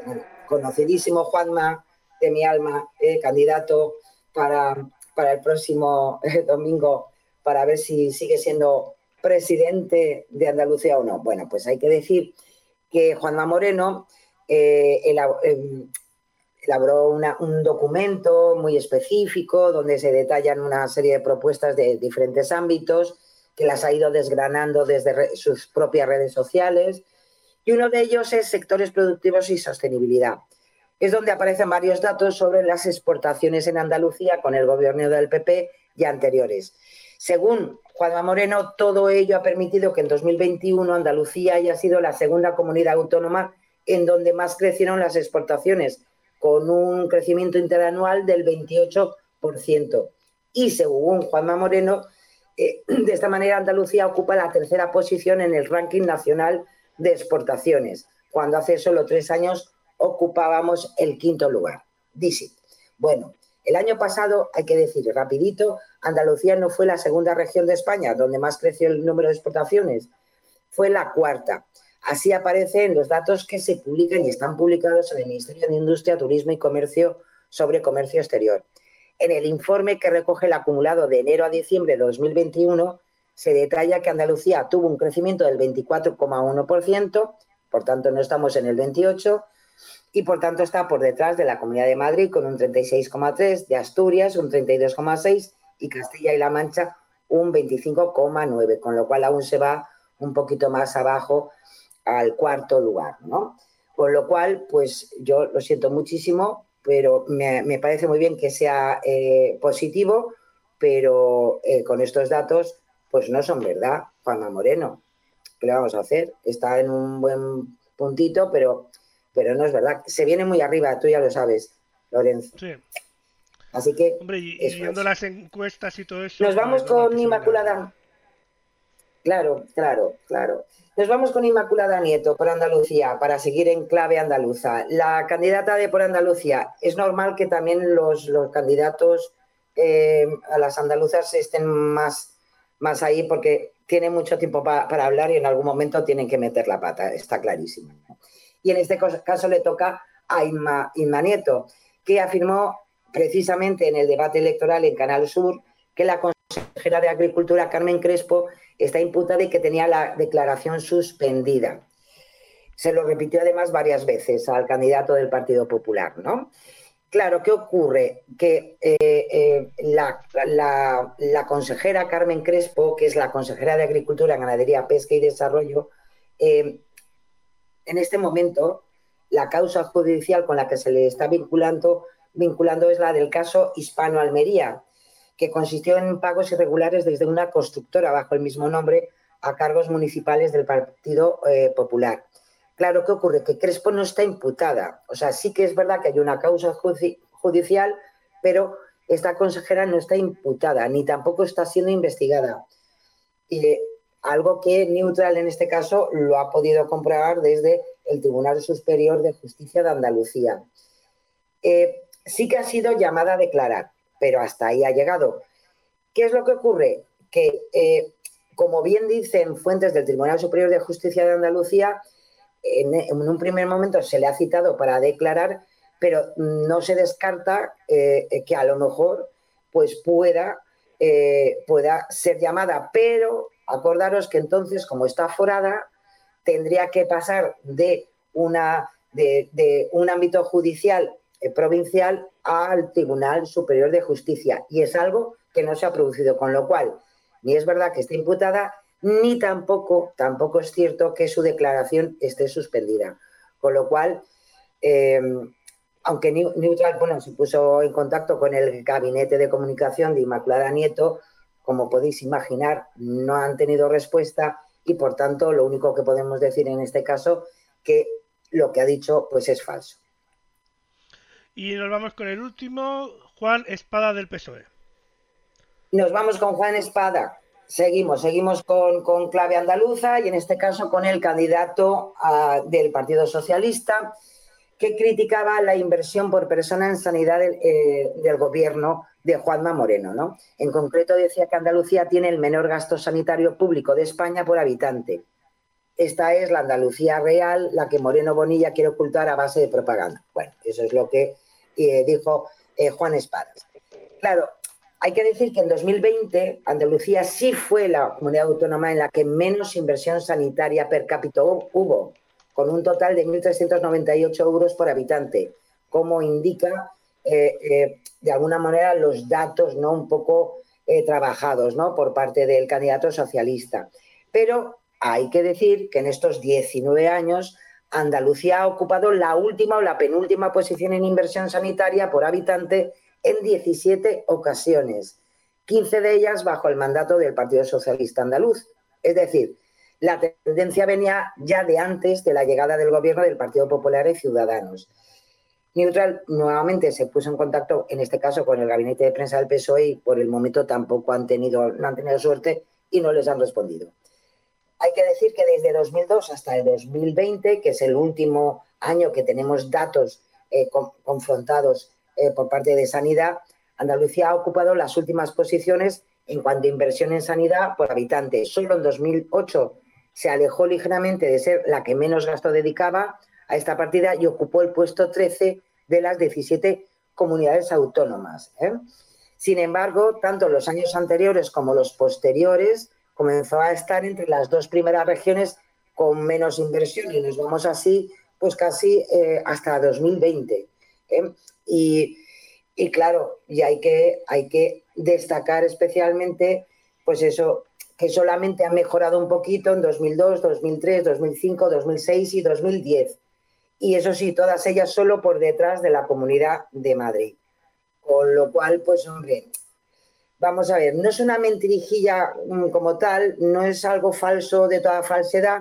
conocidísimo Juanma, de mi alma, eh, candidato para, para el próximo eh, domingo para ver si sigue siendo presidente de Andalucía o no. Bueno, pues hay que decir que Juanma Moreno eh, em, elaboró un documento muy específico donde se detallan una serie de propuestas de diferentes ámbitos que las ha ido desgranando desde sus propias redes sociales y uno de ellos es sectores productivos y sostenibilidad es donde aparecen varios datos sobre las exportaciones en Andalucía con el gobierno del PP y anteriores. Según Juanma Moreno, todo ello ha permitido que en 2021 Andalucía haya sido la segunda comunidad autónoma en donde más crecieron las exportaciones, con un crecimiento interanual del 28%. Y según Juanma Moreno, eh, [clears throat] de esta manera Andalucía ocupa la tercera posición en el ranking nacional de exportaciones, cuando hace solo tres años ocupábamos el quinto lugar. Dice, bueno, el año pasado, hay que decir rapidito, Andalucía no fue la segunda región de España donde más creció el número de exportaciones, fue la cuarta. Así aparece en los datos que se publican y están publicados en el Ministerio de Industria, Turismo y Comercio sobre comercio exterior. En el informe que recoge el acumulado de enero a diciembre de 2021, se detalla que Andalucía tuvo un crecimiento del 24,1%, por tanto no estamos en el 28%, y por tanto está por detrás de la Comunidad de Madrid con un 36,3, de Asturias un 32,6 y Castilla y La Mancha un 25,9, con lo cual aún se va un poquito más abajo al cuarto lugar, ¿no? Con lo cual, pues yo lo siento muchísimo, pero me, parece muy bien que sea eh, positivo, pero eh, con estos datos, pues no son verdad, Juanma Moreno. ¿Qué le vamos a hacer? Está en un buen puntito, pero pero no es verdad. Se viene muy arriba, tú ya lo sabes, Lorenzo. Sí. Así que. Hombre, y, viendo las encuestas y todo eso. Nos vamos con Inmaculada. Claro, claro, claro. Nos vamos con Inmaculada Nieto por Andalucía para seguir en clave andaluza. La candidata de por Andalucía, es normal que también los, candidatos eh, a las andaluzas estén más, más ahí porque tienen mucho tiempo para hablar y en algún momento tienen que meter la pata, está clarísimo y en este caso le toca a Inma, Nieto, que afirmó precisamente en el debate electoral en Canal Sur que la consejera de Agricultura, Carmen Crespo, está imputada y que tenía la declaración suspendida. Se lo repitió además varias veces al candidato del Partido Popular, ¿no? Claro, ¿qué ocurre? Que eh, eh, la, consejera Carmen Crespo, que es la consejera de Agricultura, Ganadería, Pesca y Desarrollo, eh, en este momento la causa judicial con la que se le está vinculando, vinculando es la del caso Hispano-Almería, que consistió en pagos irregulares desde una constructora bajo el mismo nombre a cargos municipales del Partido Popular. Claro, ¿qué ocurre? Que Crespo no está imputada. O sea, sí que es verdad que hay una causa judicial, pero esta consejera no está imputada, ni tampoco está siendo investigada. Y algo que Neutral en este caso lo ha podido comprobar desde el Tribunal Superior de Justicia de Andalucía. Eh, sí que ha sido llamada a declarar, pero hasta ahí ha llegado. ¿Qué es lo que ocurre? Que, eh, como bien dicen fuentes del Tribunal Superior de Justicia de Andalucía, en, un primer momento se le ha citado para declarar, pero no se descarta eh, que a lo mejor pues pueda, pueda ser llamada, pero Acordaros que entonces, como está forada, tendría que pasar de, una, de, un ámbito judicial eh, provincial al Tribunal Superior de Justicia. Y es algo que no se ha producido, con lo cual ni es verdad que esté imputada, ni tampoco, tampoco es cierto que su declaración esté suspendida. Con lo cual, eh, aunque Neutral bueno, se puso en contacto con el gabinete de comunicación de Inmaculada Nieto, como podéis imaginar, no han tenido respuesta y por tanto lo único que podemos decir en este caso que lo que ha dicho pues es falso. Y nos vamos con el último, Juan Espada del PSOE. Nos vamos con Juan Espada. Seguimos, seguimos con, clave andaluza y en este caso con el candidato a, del Partido Socialista que criticaba la inversión por persona en sanidad del, eh, del gobierno de Juanma Moreno. ¿no? En concreto decía que Andalucía tiene el menor gasto sanitario público de España por habitante. Esta es la Andalucía real, la que Moreno Bonilla quiere ocultar a base de propaganda. Bueno, eso es lo que eh, dijo eh, Juan Espadas. Claro, hay que decir que en 2020 Andalucía sí fue la comunidad autónoma en la que menos inversión sanitaria per cápita hubo, con un total de 1.398 euros por habitante, como indica eh, eh, de alguna manera los datos no un poco eh, trabajados ¿no? por parte del candidato socialista. Pero hay que decir que en estos 19 años Andalucía ha ocupado la última o la penúltima posición en inversión sanitaria por habitante en 17 ocasiones, 15 de ellas bajo el mandato del Partido Socialista Andaluz. Es decir, la tendencia venía ya de antes de la llegada del gobierno del Partido Popular y Ciudadanos. Neutral nuevamente se puso en contacto, en este caso, con el gabinete de prensa del PSOE y por el momento tampoco han tenido, han tenido suerte y no les han respondido. Hay que decir que desde 2002 hasta el 2020, que es el último año que tenemos datos eh, con, confrontados eh, por parte de Sanidad, Andalucía ha ocupado las últimas posiciones en cuanto a inversión en sanidad por habitante. Solo en 2008 se alejó ligeramente de ser la que menos gasto dedicaba a esta partida y ocupó el puesto 13 de las 17 comunidades autónomas. ¿eh? Sin embargo, tanto los años anteriores como los posteriores comenzó a estar entre las dos primeras regiones con menos inversión y nos vamos así pues casi eh, hasta 2020. ¿Eh? Y, y, claro, y hay que, hay que destacar especialmente pues eso, que solamente ha mejorado un poquito en 2002, 2003, 2005, 2006 y 2010. Y eso sí, todas ellas solo por detrás de la Comunidad de Madrid. Con lo cual, pues hombre, vamos a ver, no es una mentirijilla mm, como tal, no es algo falso de toda falsedad,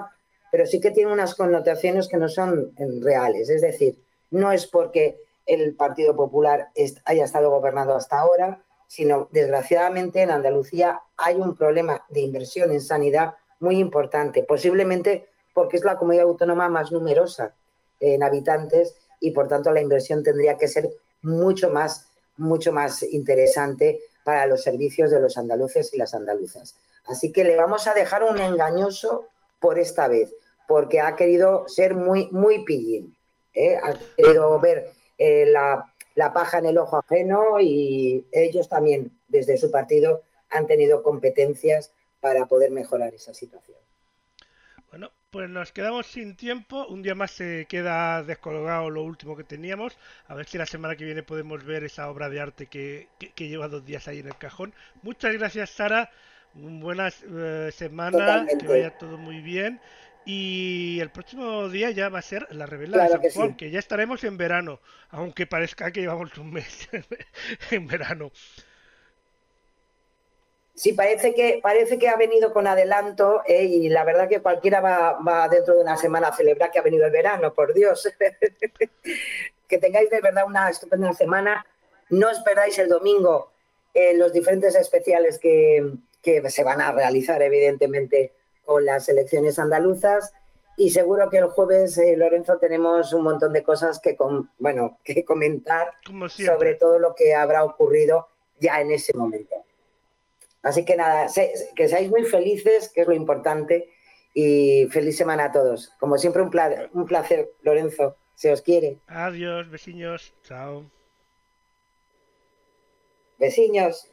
pero sí que tiene unas connotaciones que no son mm, reales. Es decir, no es porque el Partido Popular haya estado gobernando hasta ahora, sino desgraciadamente en Andalucía hay un problema de inversión en sanidad muy importante, posiblemente porque es la comunidad autónoma más numerosa en habitantes y por tanto la inversión tendría que ser mucho más, mucho más interesante para los servicios de los andaluces y las andaluzas. Así que le vamos a dejar un engañoso por esta vez, porque ha querido ser muy, muy pillín. ¿eh? Ha querido ver eh, la, la paja en el ojo ajeno y ellos también, desde su partido, han tenido competencias para poder mejorar esa situación. Bueno, pues nos quedamos sin tiempo. Un día más se queda descolgado lo último que teníamos. A ver si la semana que viene podemos ver esa obra de arte que, que, que lleva dos días ahí en el cajón. Muchas gracias, Sara. Buenas eh, semanas. Que vaya todo muy bien. Y el próximo día ya va a ser la revela Claro de San que Juan, sí. que ya estaremos en verano, aunque parezca que llevamos un mes [laughs] en verano. Sí, parece que, parece que ha venido con adelanto eh, y la verdad que cualquiera va, va dentro de una semana a celebrar que ha venido el verano, por Dios. [laughs] que tengáis de verdad una estupenda semana. No os perdáis el domingo eh, los diferentes especiales que, que se van a realizar, evidentemente, con las elecciones andaluzas. Y seguro que el jueves, eh, Lorenzo, tenemos un montón de cosas que, bueno, [laughs] que comentar sobre todo lo que habrá ocurrido ya en ese momento. Así que nada, se- que seáis muy felices, que es lo importante, y feliz semana a todos. Como siempre, un, pla- un placer, Lorenzo, se os quiere. Adiós, vecinos. Chao. Besiños.